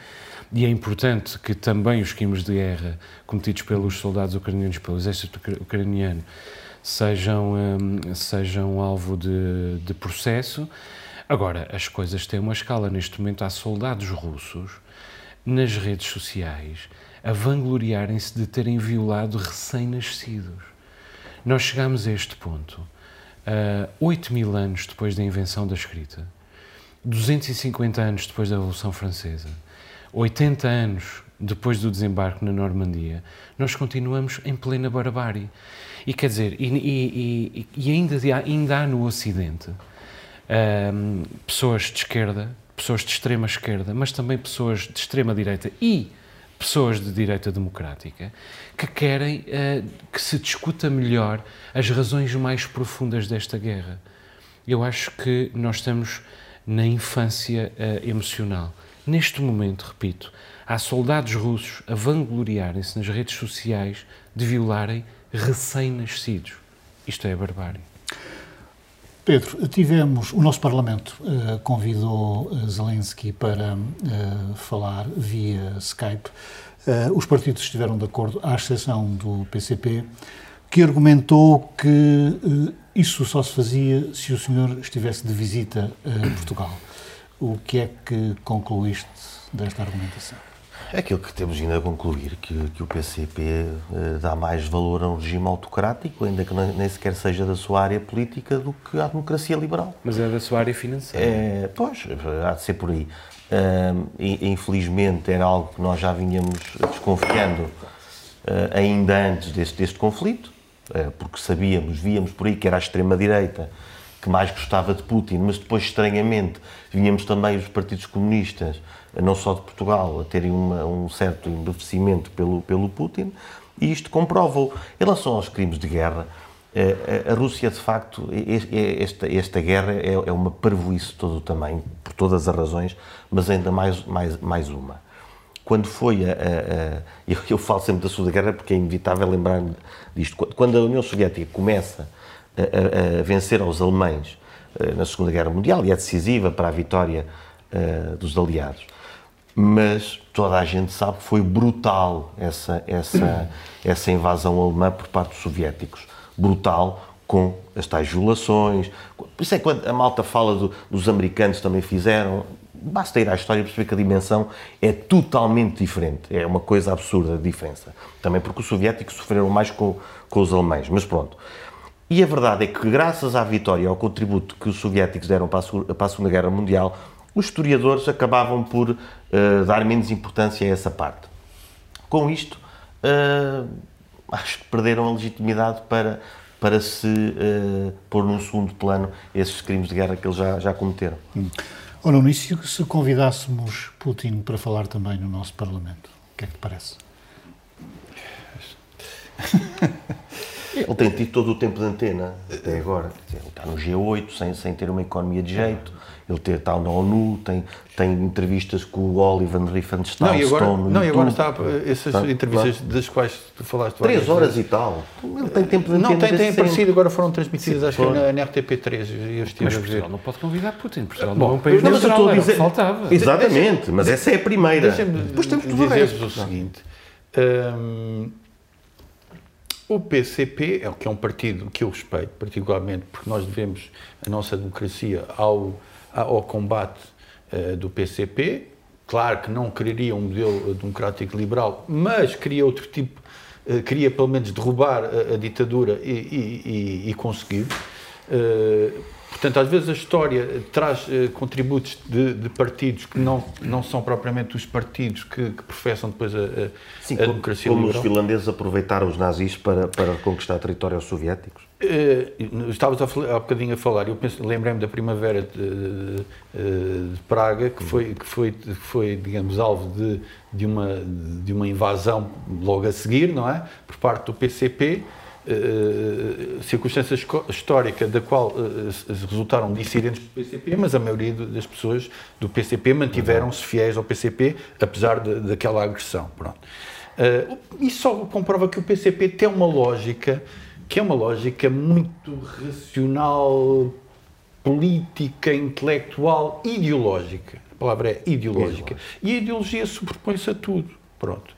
E é importante que também os crimes de guerra cometidos pelos soldados ucranianos, pelo exército ucraniano, sejam, um, sejam alvo de, de processo. Agora, as coisas têm uma escala. Neste momento, há soldados russos nas redes sociais a vangloriarem-se de terem violado recém-nascidos. Nós chegamos a este ponto uh, 8 mil anos depois da invenção da escrita, 250 anos depois da Revolução Francesa, 80 anos depois do desembarque na Normandia, nós continuamos em plena barbárie. E quer dizer, e, e, e ainda, ainda há no Ocidente um, pessoas de esquerda, pessoas de extrema esquerda, mas também pessoas de extrema direita e pessoas de direita democrática que querem uh, que se discuta melhor as razões mais profundas desta guerra. Eu acho que nós estamos na infância uh, emocional. Neste momento, repito, há soldados russos a vangloriarem-se nas redes sociais de violarem recém-nascidos. Isto é barbárie. Pedro, tivemos, o nosso Parlamento uh, convidou Zelensky para uh, falar via Skype. Os partidos estiveram de acordo, à exceção do PCP, que argumentou que isso só se fazia se o senhor estivesse de visita a Portugal. O que é que concluíste desta argumentação? É aquilo que temos ainda a concluir, que, que o PCP uh, dá mais valor a um regime autocrático, ainda que nem sequer seja da sua área política, do que à democracia liberal. Mas é da sua área financeira. É, pois, há de ser por aí. Uh, infelizmente era algo que nós já vinhamos desconfiando uh, ainda antes deste, deste conflito, uh, porque sabíamos, víamos por aí que era a extrema-direita que mais gostava de Putin, mas depois, estranhamente, vinhamos também os partidos comunistas não só de Portugal, a terem uma, um certo embevecimento pelo, pelo Putin, e isto comprova-o. Em relação aos crimes de guerra, eh, a Rússia, de facto, esta, esta guerra é, é uma parvoíce todo o tamanho, por todas as razões, mas ainda mais, mais, mais uma. Quando foi a. a, a eu, eu, falo sempre da Segunda Guerra porque é inevitável lembrar-me disto. Quando a União Soviética começa a, a, vencer aos alemães eh, na Segunda Guerra Mundial e é decisiva para a vitória uh, dos aliados, mas toda a gente sabe que foi brutal essa, essa, essa invasão alemã por parte dos soviéticos. Brutal, com as tais violações. Por isso é que quando a malta fala do, dos americanos também fizeram, basta ir à história e perceber que a dimensão é totalmente diferente. É uma coisa absurda a diferença. Também porque os soviéticos sofreram mais com, com os alemães, mas pronto. E a verdade é que, graças à vitória, ao contributo que os soviéticos deram para a, para a Segunda Guerra Mundial, os historiadores acabavam por uh, dar menos importância a essa parte. Com isto, uh, acho que perderam a legitimidade para, para se uh, pôr num segundo plano esses crimes de guerra que eles já, já cometeram. Hum. Ora, no início, se convidássemos Putin para falar também no nosso Parlamento, o que é que te parece? Ele tem tido todo o tempo de antena, até agora. Ele está no G8, sem, sem ter uma economia de jeito. Ele ter, está na ONU, tem, tem entrevistas com o Oliver Riefenstahl. Não, e agora, não, e agora está, essas tá, entrevistas claro. das quais tu falaste. Três horas vezes. e tal. Ele tem tempo de. Não, tem, tem aparecido, agora foram transmitidas, Sim, acho que na, na RTP3. Eu estive mas a ver. Portugal não pode convidar Putin. Portugal não é um país neutral, a dizer, faltava. Exatamente, mas essa é a primeira. Depois temos tudo dizer-vos o seguinte. Hum, o PCP é o que é um partido que eu respeito particularmente, porque nós devemos a nossa democracia ao, ao combate uh, do PCP. Claro que não quereria um modelo democrático liberal, mas queria outro tipo, uh, queria pelo menos derrubar a, ditadura e, e, e. Portanto, às vezes a história traz uh, contributos de, de, partidos que não, não são propriamente os partidos que, que professam depois a, a, Sim, a democracia como liberal. os finlandeses aproveitaram os nazis para, para conquistar territórios soviéticos? Uh, estavas há, há bocadinho a falar, eu lembrei-me da primavera de, de, de, Praga, que foi, que foi, foi digamos, alvo de, de, uma, de uma invasão logo a seguir, não é? Por parte do PCP, Uh, circunstância histórica da qual uh, resultaram dissidentes do PCP, mas a maioria das pessoas do PCP mantiveram-se fiéis ao PCP, apesar de, daquela agressão. Pronto. Uh, isso só comprova que o PCP tem uma lógica que é uma lógica muito racional, política, intelectual, ideológica. A palavra é ideológica. E a ideologia sobrepõe-se a tudo. Pronto.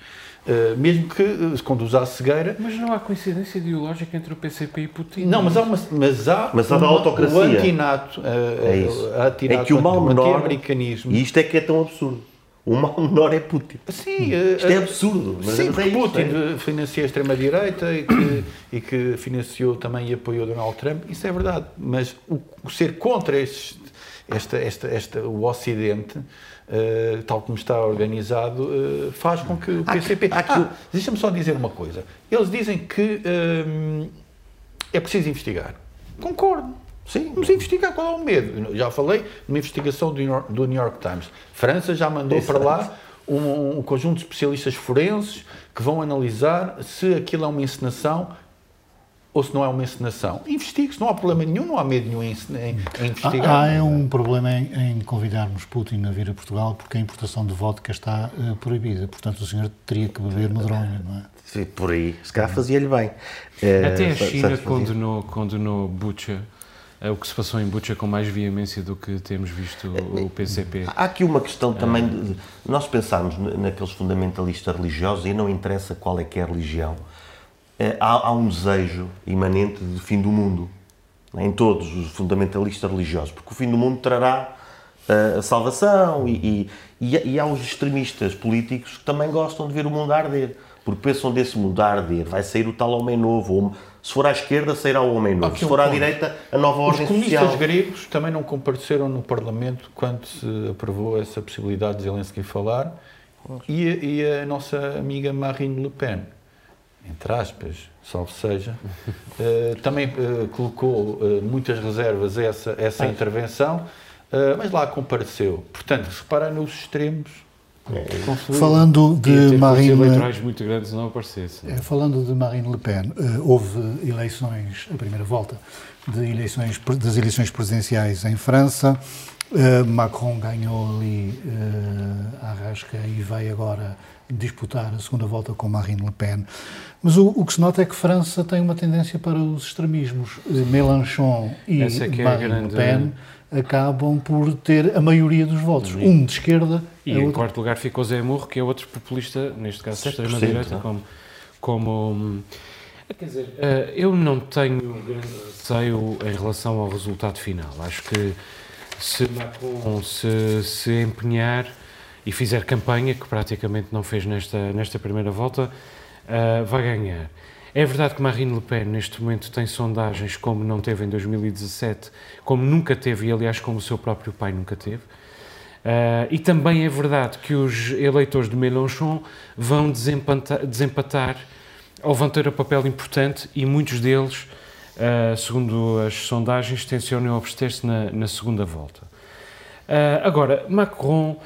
Uh, mesmo que uh, se conduza à cegueira. Mas não há coincidência ideológica entre o PCP e Putin. Não, mas há uma. Mas há, mas há uma, autocracia. O antinato. Uh, é isso. é que o mal menor. E isto é que é tão absurdo. O mal menor é Putin. Sim, isto é absurdo. Mas sim, é Putin é? financia a extrema-direita e que, e que financiou também e apoiou Donald Trump. Isso é verdade. Mas o, o ser contra estes, esta, esta, esta, o Ocidente Uh, tal como está organizado, uh, faz com que o PCP. Há, ah, Deixa-me só dizer uma coisa. Eles dizem que uh, é preciso investigar. Concordo. Sim. Vamos investigar qual é o medo. Já falei numa investigação do New York, do New York Times. França já mandou para lá um, um, conjunto de especialistas forenses que vão analisar se aquilo é uma encenação ou se não é uma encenação. Investigue-se, não há problema nenhum, não há medo nenhum em, em, em investigar. Há, há é um problema em, em, convidarmos Putin a vir a Portugal porque a importação de vodka está uh, proibida. Portanto, o senhor teria que beber medronho, não é? Sim, por aí. Se calhar fazia-lhe bem. Uh, Até a China condenou, condenou Bucha é o que se passou em Bucha com mais veemência do que temos visto o PCP. Há aqui uma questão também, de, nós pensarmos naqueles fundamentalistas religiosos, e não interessa qual é que é a religião, há, há, um desejo imanente de fim do mundo em todos os fundamentalistas religiosos, porque o fim do mundo trará uh, a salvação e, e, e, há os extremistas políticos que também gostam de ver o mundo arder, porque pensam desse mundo arder, vai sair o tal homem novo, ou, se for à esquerda sairá o homem novo, se for à direita a nova ordem. Os comunistas gregos também não compareceram no Parlamento quando se aprovou essa possibilidade de Zelensky falar e, e a nossa amiga Marine Le Pen entre aspas, salvo seja, uh, também uh, colocou uh, muitas reservas a essa, essa intervenção, mas lá compareceu. Portanto, se reparar nos extremos. É. Falando de Marine eleitorais muito grandes não aparecessem. É, falando de Marine Le Pen, houve eleições, a primeira volta de eleições, das eleições presidenciais em França. Macron ganhou ali a rasca e vai agora disputar a segunda volta com Marine Le Pen. Mas o, o, que se nota é que França tem uma tendência para os extremismos. Mélenchon e é Marine grande... Le Pen acabam por ter a maioria dos votos. E, um de esquerda. E em outro... quarto lugar ficou Zé Morro, que é outro populista, neste caso de extrema-direita, como, como. Quer dizer, eh, eu não tenho grande receio em relação ao resultado final. Acho que se Macron se, se empenhar e fizer campanha, que praticamente não fez nesta, nesta primeira volta, uh, vai ganhar. É verdade que Marine Le Pen, neste momento, tem sondagens como não teve em 2017, como nunca teve, e aliás, como o seu próprio pai nunca teve. Uh, e também é verdade que os eleitores de Mélenchon vão desempatar, desempatar ou vão ter um papel importante, e muitos deles uh, segundo as sondagens, tencionam abster-se na, na, segunda volta. Uh, agora, Macron,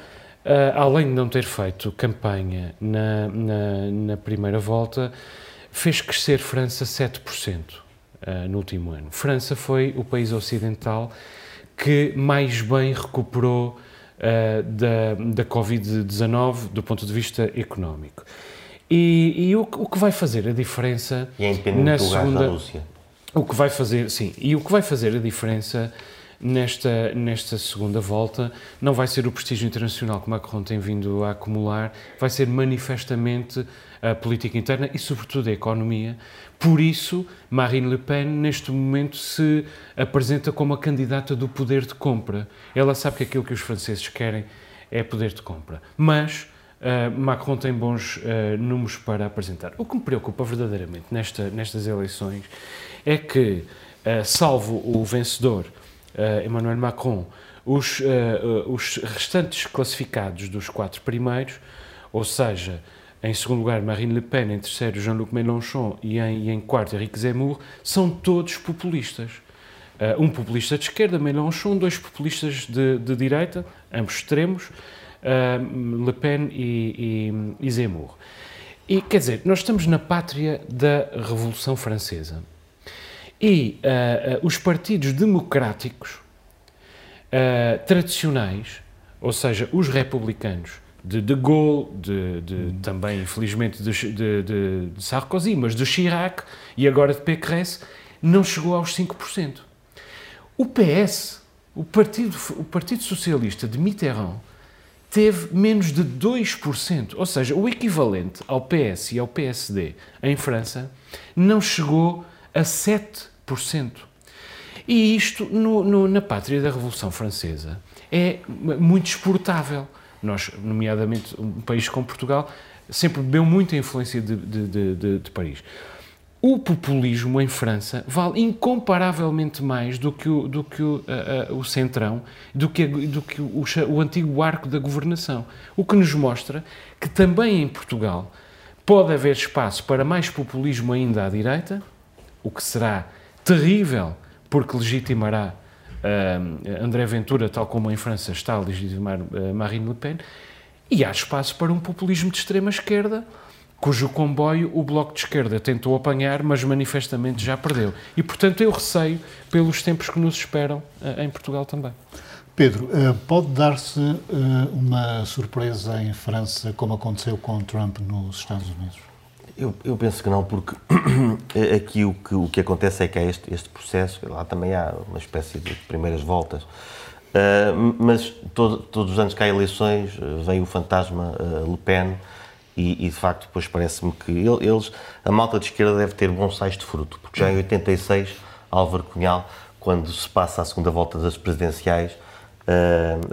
além de não ter feito campanha na, na, na primeira volta, fez crescer França 7% no último ano. França foi o país ocidental que mais bem recuperou uh, da, da Covid-19 do ponto de vista económico. E, e o, o, que vai fazer a diferença e é na segunda, Rússia. O que vai fazer, sim, e o que vai fazer a diferença nesta, nesta segunda volta não vai ser o prestígio internacional que Macron tem vindo a acumular, vai ser manifestamente a política interna e, sobretudo, a economia. Por isso, Marine Le Pen, neste momento, se apresenta como a candidata do poder de compra. Ela sabe que aquilo que os franceses querem é poder de compra. Mas uh, Macron tem bons uh, números para apresentar. O que me preocupa verdadeiramente nesta, nestas eleições é que, uh, salvo o vencedor, Emmanuel Macron, os, os restantes classificados dos quatro primeiros, ou seja, em segundo lugar Marine Le Pen, em terceiro Jean-Luc Mélenchon e em, e em quarto Henrique Zemmour, são todos populistas. Uh, um populista de esquerda, Mélenchon, dois populistas de, de direita, ambos extremos, uh, Le Pen e, e, e, Zemmour. E, quer dizer, nós estamos na pátria da Revolução Francesa. E uh, os partidos democráticos tradicionais, ou seja, os republicanos, de De Gaulle, de, de hum. também, infelizmente, de, de, de, Sarkozy, mas de Chirac e agora de Pécresse, não chegou aos 5%. O PS, o Partido, o Partido Socialista de Mitterrand, teve menos de 2%, ou seja, o equivalente ao PS e ao PSD em França, não chegou a 7%. E isto, no, no, na pátria da Revolução Francesa, é muito exportável nós, nomeadamente um país como Portugal, sempre bebeu muita influência de, de, de, de Paris. O populismo em França vale incomparavelmente mais do que o, do que o, uh, uh, o centrão, do que, do que o, o antigo arco da governação. O que nos mostra que também em Portugal pode haver espaço para mais populismo ainda à direita, o que será terrível porque legitimará uh, André Ventura, tal como em França está a legitimar uh, Marine Le Pen, e há espaço para um populismo de extrema esquerda, cujo comboio o Bloco de Esquerda tentou apanhar, mas manifestamente já perdeu. E, portanto, eu receio pelos tempos que nos esperam uh, em Portugal também. Pedro, pode dar-se uma surpresa em França, como aconteceu com Trump nos Estados Unidos? Eu, eu, penso que não, porque aqui o que, o que acontece é que há este, este processo, lá também há uma espécie de primeiras voltas, uh, mas todo, todos os anos que há eleições uh, vem o fantasma uh, Le Pen e, e, de facto depois parece-me que eles, a malta de esquerda deve ter bons sais de fruto, porque já em 86 Álvaro Cunhal, quando se passa a segunda volta das presidenciais,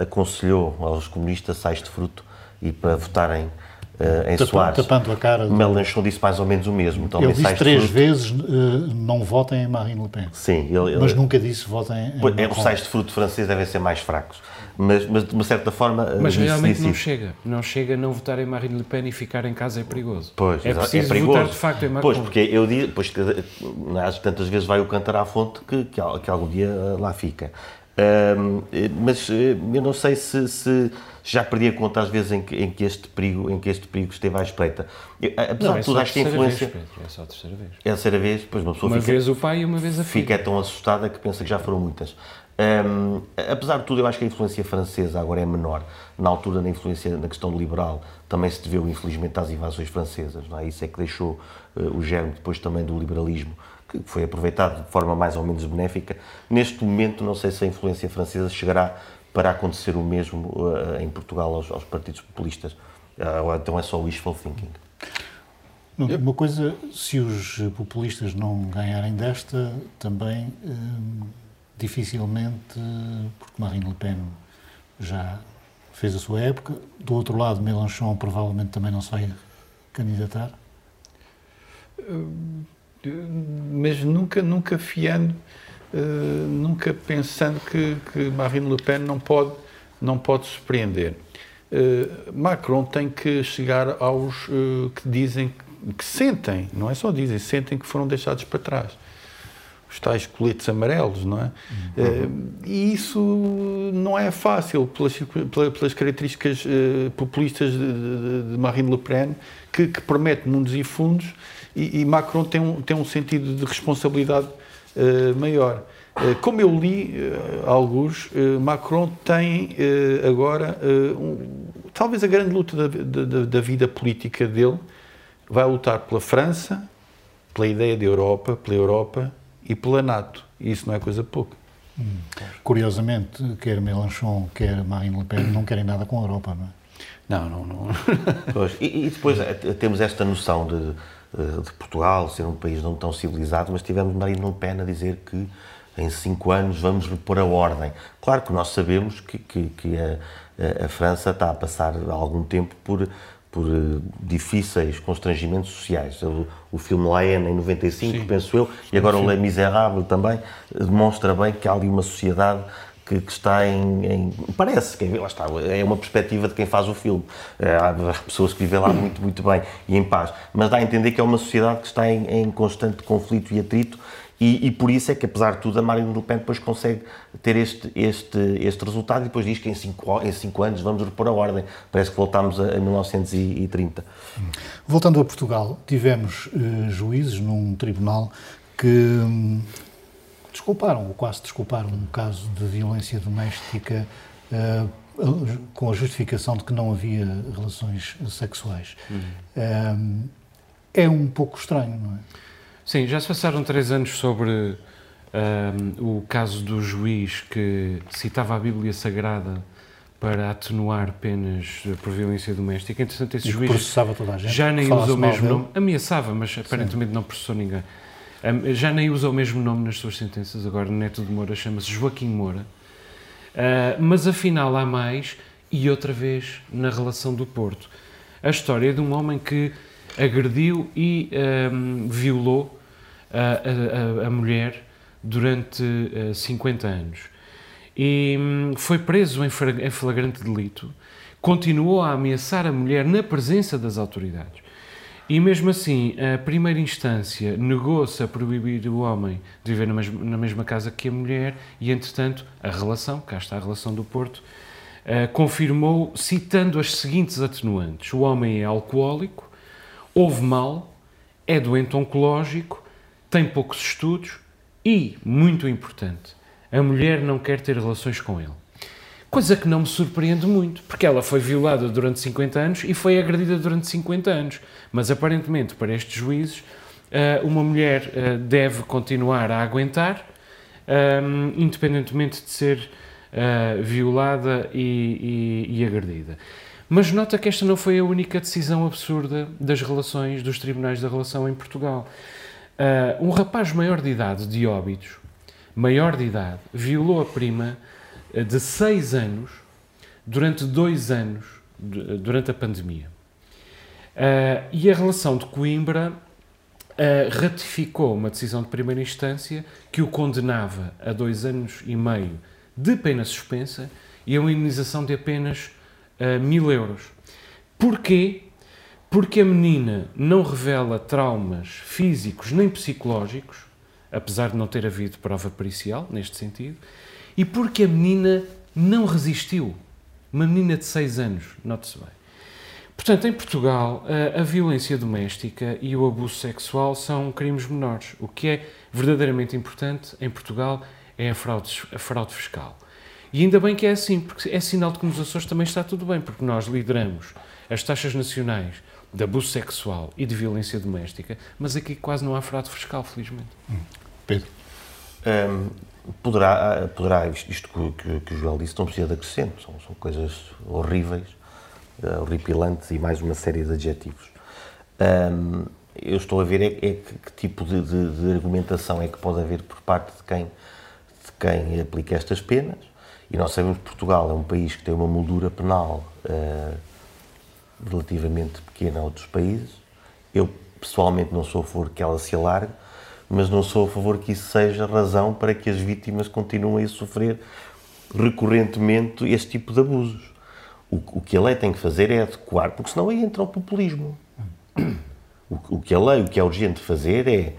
aconselhou aos comunistas sais de fruto e para votarem Uh, em tapando, Soares. Tapando a cara. Melanchon disse mais ou menos o mesmo. Então, ele disse três fruto... vezes uh, não votem em Marine Le Pen. Sim. Ele, mas nunca disse votem em pois, é, Os sais de fruto francês devem ser mais fracos. Mas, mas de uma certa forma... Eh, mas realmente disse não isso. chega. Não chega a não votar em Marine Le Pen e ficar em casa é perigoso. Pois, é preciso é perigoso. votar de facto em Macron. Pois, porque eu digo... Pois, tantas vezes vai o cantar à fonte que, que, que algum dia lá fica. Um, mas eu não sei se, se já perdi a conta às vezes em que, em que, este, perigo, em que este perigo esteve à espreita. Eu, apesar não, de tudo, é acho que a influência. Vez, é só a terceira vez. É a terceira vez, pois uma pessoa uma fica, vez o pai e uma vez a filha. Fica tão assustada que pensa que já foram muitas. Um, apesar de tudo, eu acho que a influência francesa agora é menor. Na altura, na influência na questão liberal, também se deveu, infelizmente, às invasões francesas. É? Isso é que deixou uh, o germe depois também do liberalismo que foi aproveitado de forma mais ou menos benéfica. Neste momento, não sei se a influência francesa chegará para acontecer o mesmo uh, em Portugal aos, aos partidos populistas. Uh, então é só wishful thinking. Uma coisa, se os populistas não ganharem desta, também uh, dificilmente, porque Marine Le Pen já fez a sua época, do outro lado, Mélenchon provavelmente também não se vai candidatar mas nunca, nunca fiando, uh, nunca pensando que, que Marine Le Pen não pode, não pode surpreender. Uh, Macron tem que chegar aos uh, que dizem, que sentem, não é só dizem, sentem que foram deixados para trás. os tais coletes amarelos, não é? Uhum. E isso não é fácil pelas, pelas características populistas de, de, de Marine Le Pen, que, que promete mundos e fundos, e, e, Macron tem um, tem um sentido de responsabilidade maior. Como eu li alguns, Macron tem agora um, talvez a grande luta da, da, da vida política dele vai lutar pela França, pela ideia de Europa, pela Europa e pela NATO. E isso não é coisa pouca. Hum. Curiosamente, quer Mélenchon, quer Marine Le Pen não querem nada com a Europa, não é? Não, não, não. Pois, e, e, depois eh, temos esta noção de, eh, de, Portugal ser um país não tão civilizado, mas tivemos Marine Le Pen a dizer que em cinco anos vamos repor a ordem. Claro que nós sabemos que, que, que a, a, França está a passar algum tempo por por uh, difíceis constrangimentos sociais. O, o filme La Haine, em 95, Sim. penso eu, e agora Sim. o Les Miserables também, demonstra bem que há ali uma sociedade que, que está em, em, Parece, que lá está, é uma perspectiva de quem faz o filme. Eh, há pessoas que vivem lá muito, muito bem e em paz, mas dá a entender que é uma sociedade que está em, em constante conflito e atrito e, e, por isso é que, apesar de tudo, a Marine Le Pen depois consegue ter este, este, este resultado e depois diz que em cinco, em cinco anos vamos repor a ordem. Parece que voltámos a, a 1930. Voltando a Portugal, tivemos uh, juízes num tribunal que um, desculparam, ou quase desculparam, um caso de violência doméstica uh, com a justificação de que não havia relações sexuais. Uhum. Um, é um pouco estranho, não é? Sim, já se passaram três anos sobre um, o caso do juiz que citava a Bíblia Sagrada para atenuar penas por violência doméstica. Entretanto, esse juiz processava toda a gente, já nem usa o mesmo nome, ameaçava, mas aparentemente Sim. não processou ninguém. Já nem usa o mesmo nome nas suas sentenças, agora Neto de Moura chama-se Joaquim Moura. Uh, mas afinal há mais, e outra vez na relação do Porto. A história de um homem que agrediu e um, violou a, a, a mulher durante uh, eh, 50 anos. E um, foi preso em flagrante delito, continuou a ameaçar a mulher na presença das autoridades. E mesmo assim, a primeira instância negou-se a proibir o homem de viver na mesma, casa que a mulher, e entretanto, a relação, cá está a relação do Porto, uh, confirmou, citando as seguintes atenuantes: o homem é alcoólico, ouve mal, é doente oncológico, tem poucos estudos e, muito importante, a mulher não quer ter relações com ele. Coisa que não me surpreende muito, porque ela foi violada durante 50 anos e foi agredida durante 50 anos. Mas aparentemente, para estes juízes, eh, uma mulher eh, deve continuar a aguentar, eh, independentemente de ser violada e, e, e agredida. Mas nota que esta não foi a única decisão absurda das relações, dos tribunais da relação em Portugal. Uh, um rapaz maior de idade, de óbitos, maior de idade, violou a prima de 6 anos durante dois anos, durante a pandemia. Uh, e a relação de Coimbra uh, ratificou uma decisão de primeira instância que o condenava a dois anos e meio de pena suspensa e a uma indenização de apenas uh, mil euros. Porquê? Porque a menina não revela traumas físicos nem psicológicos, apesar de não ter havido prova pericial neste sentido, e porque a menina não resistiu. Uma menina de 6 anos, note-se bem. Portanto, em Portugal, a, a, violência doméstica e o abuso sexual são crimes menores. O que é verdadeiramente importante em Portugal é a fraude, a fraude fiscal. E ainda bem que é assim, porque é sinal de que nos Açores também está tudo bem, porque nós lideramos as taxas nacionais de abuso sexual e de violência doméstica, mas aqui quase não há fraude fiscal, felizmente. Hum. Pedro? Um, poderá, poderá, isto que, que, o Joel disse, não precisa de acrescento, são, são coisas horríveis, uh, horripilantes e mais uma série de adjetivos. Um, eu estou a ver é, é que, que, tipo de, de, de, argumentação é que pode haver por parte de quem, de quem aplica estas penas, e nós sabemos que Portugal é um país que tem uma moldura penal uh, relativamente pequena a outros países. Eu, pessoalmente, não sou a favor que ela se alargue, mas não sou a favor que isso seja razão para que as vítimas continuem a sofrer recorrentemente este tipo de abusos. O, o que a lei tem que fazer é adequar, porque senão aí entra o populismo. O, o que a lei, o que é urgente fazer é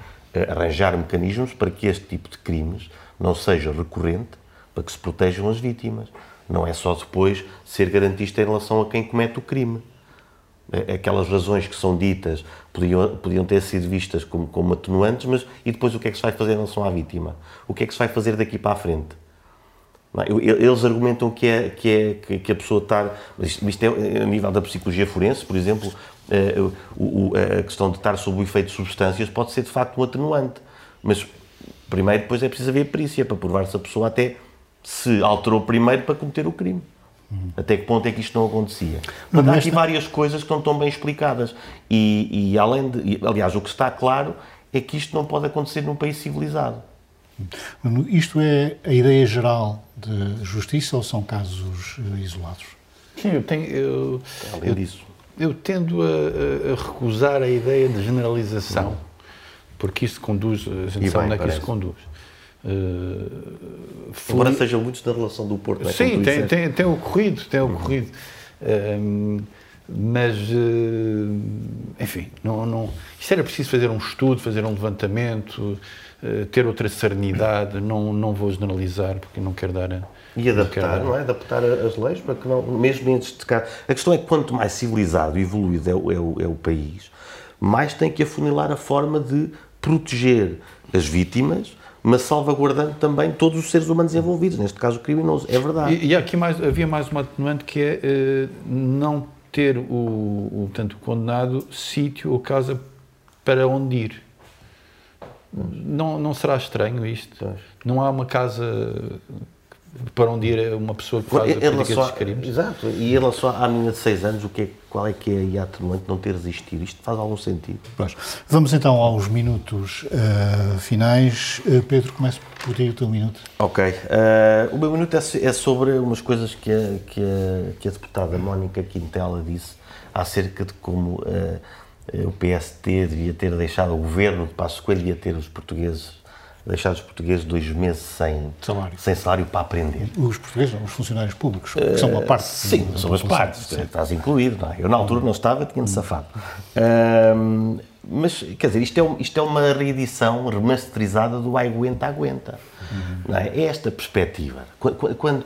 arranjar mecanismos para que este tipo de crimes não seja recorrente, para que se protejam as vítimas. Não é só depois ser garantista em relação a quem comete o crime. Aquelas razões que são ditas podiam, podiam ter sido vistas como, como atenuantes, mas e depois o que é que se vai fazer em relação à vítima? O que é que se vai fazer daqui para a frente? Eles argumentam que, é, que, é, que a pessoa está. Isto, isto é a nível da psicologia forense, por exemplo, a questão de estar sob o efeito de substâncias pode ser de facto um atenuante. Mas primeiro, depois é preciso haver perícia para provar se a pessoa até se alterou primeiro para cometer o crime. Uhum. Até que ponto é que isto não acontecia? Mas há aqui várias coisas que não estão bem explicadas. E, e além de. Aliás, o que está claro é que isto não pode acontecer num país civilizado. Isto é a ideia geral de justiça ou são casos eh, isolados? Sim, eu tenho. Eu, Além eu, disso. Eu tendo a, a, recusar a ideia de generalização, porque isso conduz. A gente e sabe onde é que isso conduz. Uh, Embora sejam muitos da relação do Porto. É Sim, tem, tem, tem, ocorrido, tem ocorrido. Uhum. Uh, mas, uh, enfim, não, não, isto era preciso fazer um estudo, fazer um levantamento, uh, ter outra serenidade. Não, não vou generalizar, porque não quero dar. A, e adaptar, não, não, é? Adaptar as leis para que não, mesmo em destacar. A questão é que quanto mais civilizado e evoluído é o, é o, é o país, mais tem que afunilar a forma de proteger as vítimas mas salvaguardando também todos os seres humanos envolvidos, neste caso o criminoso. É verdade. E, e aqui mais, havia mais uma atenuante que é uh, não ter o, o, condenado sítio ou casa para onde ir. Não, não será estranho isto? Não há uma casa para onde ir uma pessoa que faz a prática destes crimes. Exato. E em relação à menina de 6 anos, o que é, qual é que é a atenuante não ter resistido? Isto faz algum sentido? Pois. Vamos então aos minutos uh, finais. Uh, Pedro, começo por ti o teu minuto. Ok. Uh, o meu minuto é, é, sobre umas coisas que a, que a, que a deputada Mónica Quintela disse acerca de como o PST devia ter deixado, o governo de Passo Coelho devia ter os portugueses deixar os portugueses dois meses sem salário, sem salário para aprender. Os portugueses, os funcionários públicos, que são uma parte. Sim, são as partes, sim. estás incluído. Não é? Eu na altura não estava, tinha-me safado. Um, mas, quer dizer, isto é, isto é uma reedição remasterizada do Aguenta, Aguenta. Uhum. É? é? esta perspectiva. Quando,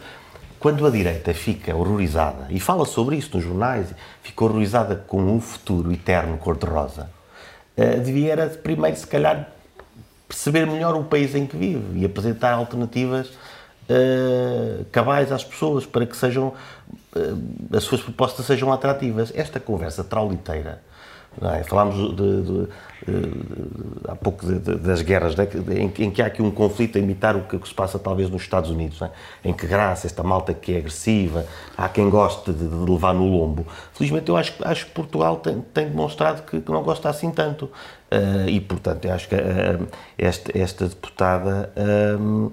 quando a direita fica horrorizada, e fala sobre isso nos jornais, fica horrorizada com um futuro eterno cor-de-rosa, uh, devia era primeiro, se calhar, perceber melhor o país em que vive e apresentar alternativas uh, cabais às pessoas para que sejam uh, as suas propostas sejam atrativas. Esta conversa trauliteira é? Falámos de, de, de, há pouco das guerras, né? em, em, que há aqui um conflito a imitar o que, se passa talvez nos Estados Unidos, é? em que graça, esta malta que é agressiva, há quem goste de, levar no lombo. Felizmente eu acho, acho que Portugal tem, tem demonstrado que, que, não gosta assim tanto. Uh, e, portanto, eu acho que uh, esta, esta, deputada uh,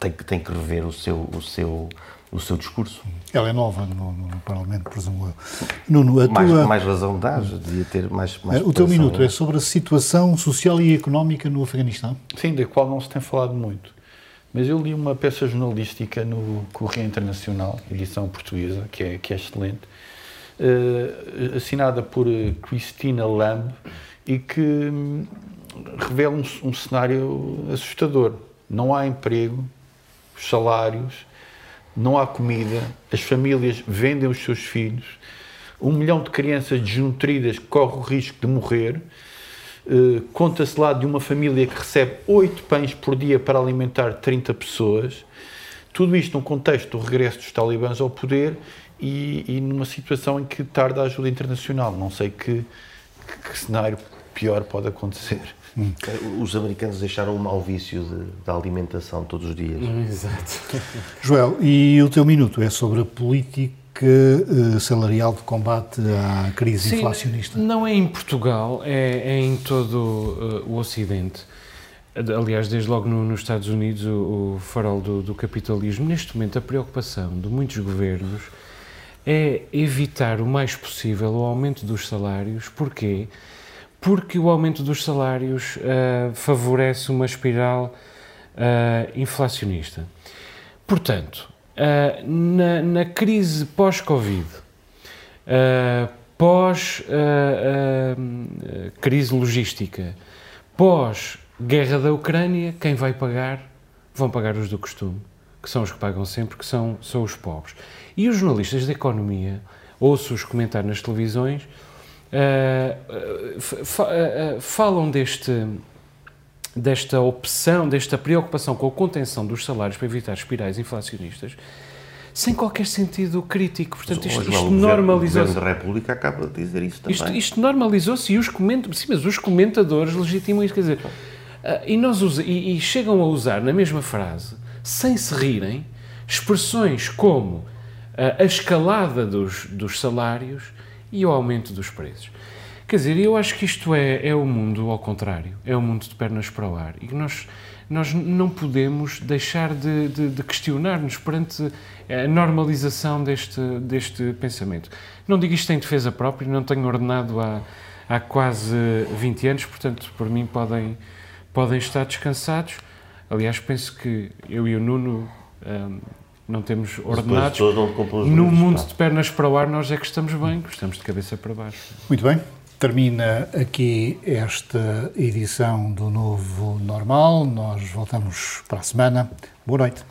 tem, tem que rever o seu, o seu o seu discurso. Ela é nova no, no Parlamento, presumo eu. Nuno, a mais, tua... mais razão dá, devia ter mais, mais O teu minuto é sobre a situação social e económica no Afeganistão? Sim, da qual não se tem falado muito. Mas eu li uma peça jornalística no Correio Internacional, edição portuguesa, que é, que é excelente, uh, assinada por Cristina Lamb, e que hum, revela um, um cenário assustador. Não há emprego, os salários, não há comida, as famílias vendem os seus filhos, um milhão de crianças desnutridas corre o risco de morrer. Uh, Conta-se lá de uma família que recebe oito pães por dia para alimentar 30 pessoas. Tudo isto num contexto do regresso dos talibãs ao poder e, e numa situação em que tarda a ajuda internacional. Não sei que, que, que cenário pior pode acontecer. Hum. Os americanos deixaram o mau vício da alimentação todos os dias. Hum, exato. Joel, e o teu minuto é sobre a política uh, salarial de combate à crise Sim, inflacionista? Não é em Portugal, é, é em todo uh, o Ocidente. Aliás, desde logo no, nos Estados Unidos, o, o farol do, do capitalismo. Neste momento, a preocupação de muitos governos é evitar o mais possível o aumento dos salários. Porquê? Porque porque o aumento dos salários uh, favorece uma espiral uh, inflacionista. Portanto, uh, na, na, crise pós-Covid, pós-crise logística, pós-guerra da Ucrânia, quem vai pagar? Vão pagar os do costume, que são os que pagam sempre, que são, são os pobres. E os jornalistas da economia, ouço-os comentar nas televisões, uh, uh, uh, falam deste, desta opção, desta preocupação com a contenção dos salários para evitar espirais inflacionistas, sem qualquer sentido crítico. Portanto, isto, isto normalizou-se. O Governo da República acaba de dizer isso também. Isto, isto normalizou-se e os, coment... Sim, mas os comentadores legitimam isso. Quer dizer, e, nós usa... e, e, chegam a usar na mesma frase, sem se rirem, expressões como a escalada dos, dos salários e o aumento dos preços. Quer dizer, eu acho que isto é, é o mundo ao contrário, é o mundo de pernas para o ar. E nós, nós não podemos deixar de, de, de questionar-nos perante a normalização deste, deste pensamento. Não digo isto em defesa própria, não tenho ordenado há, há quase 20 anos, portanto, por mim podem, podem estar descansados. Aliás, penso que eu e o Nuno hum, não temos ordenados. No mundo de pernas para o ar, nós é que estamos bem, estamos de cabeça para baixo. Muito bem. Termina aqui esta edição do Novo Normal. Nós voltamos para a semana. Boa noite.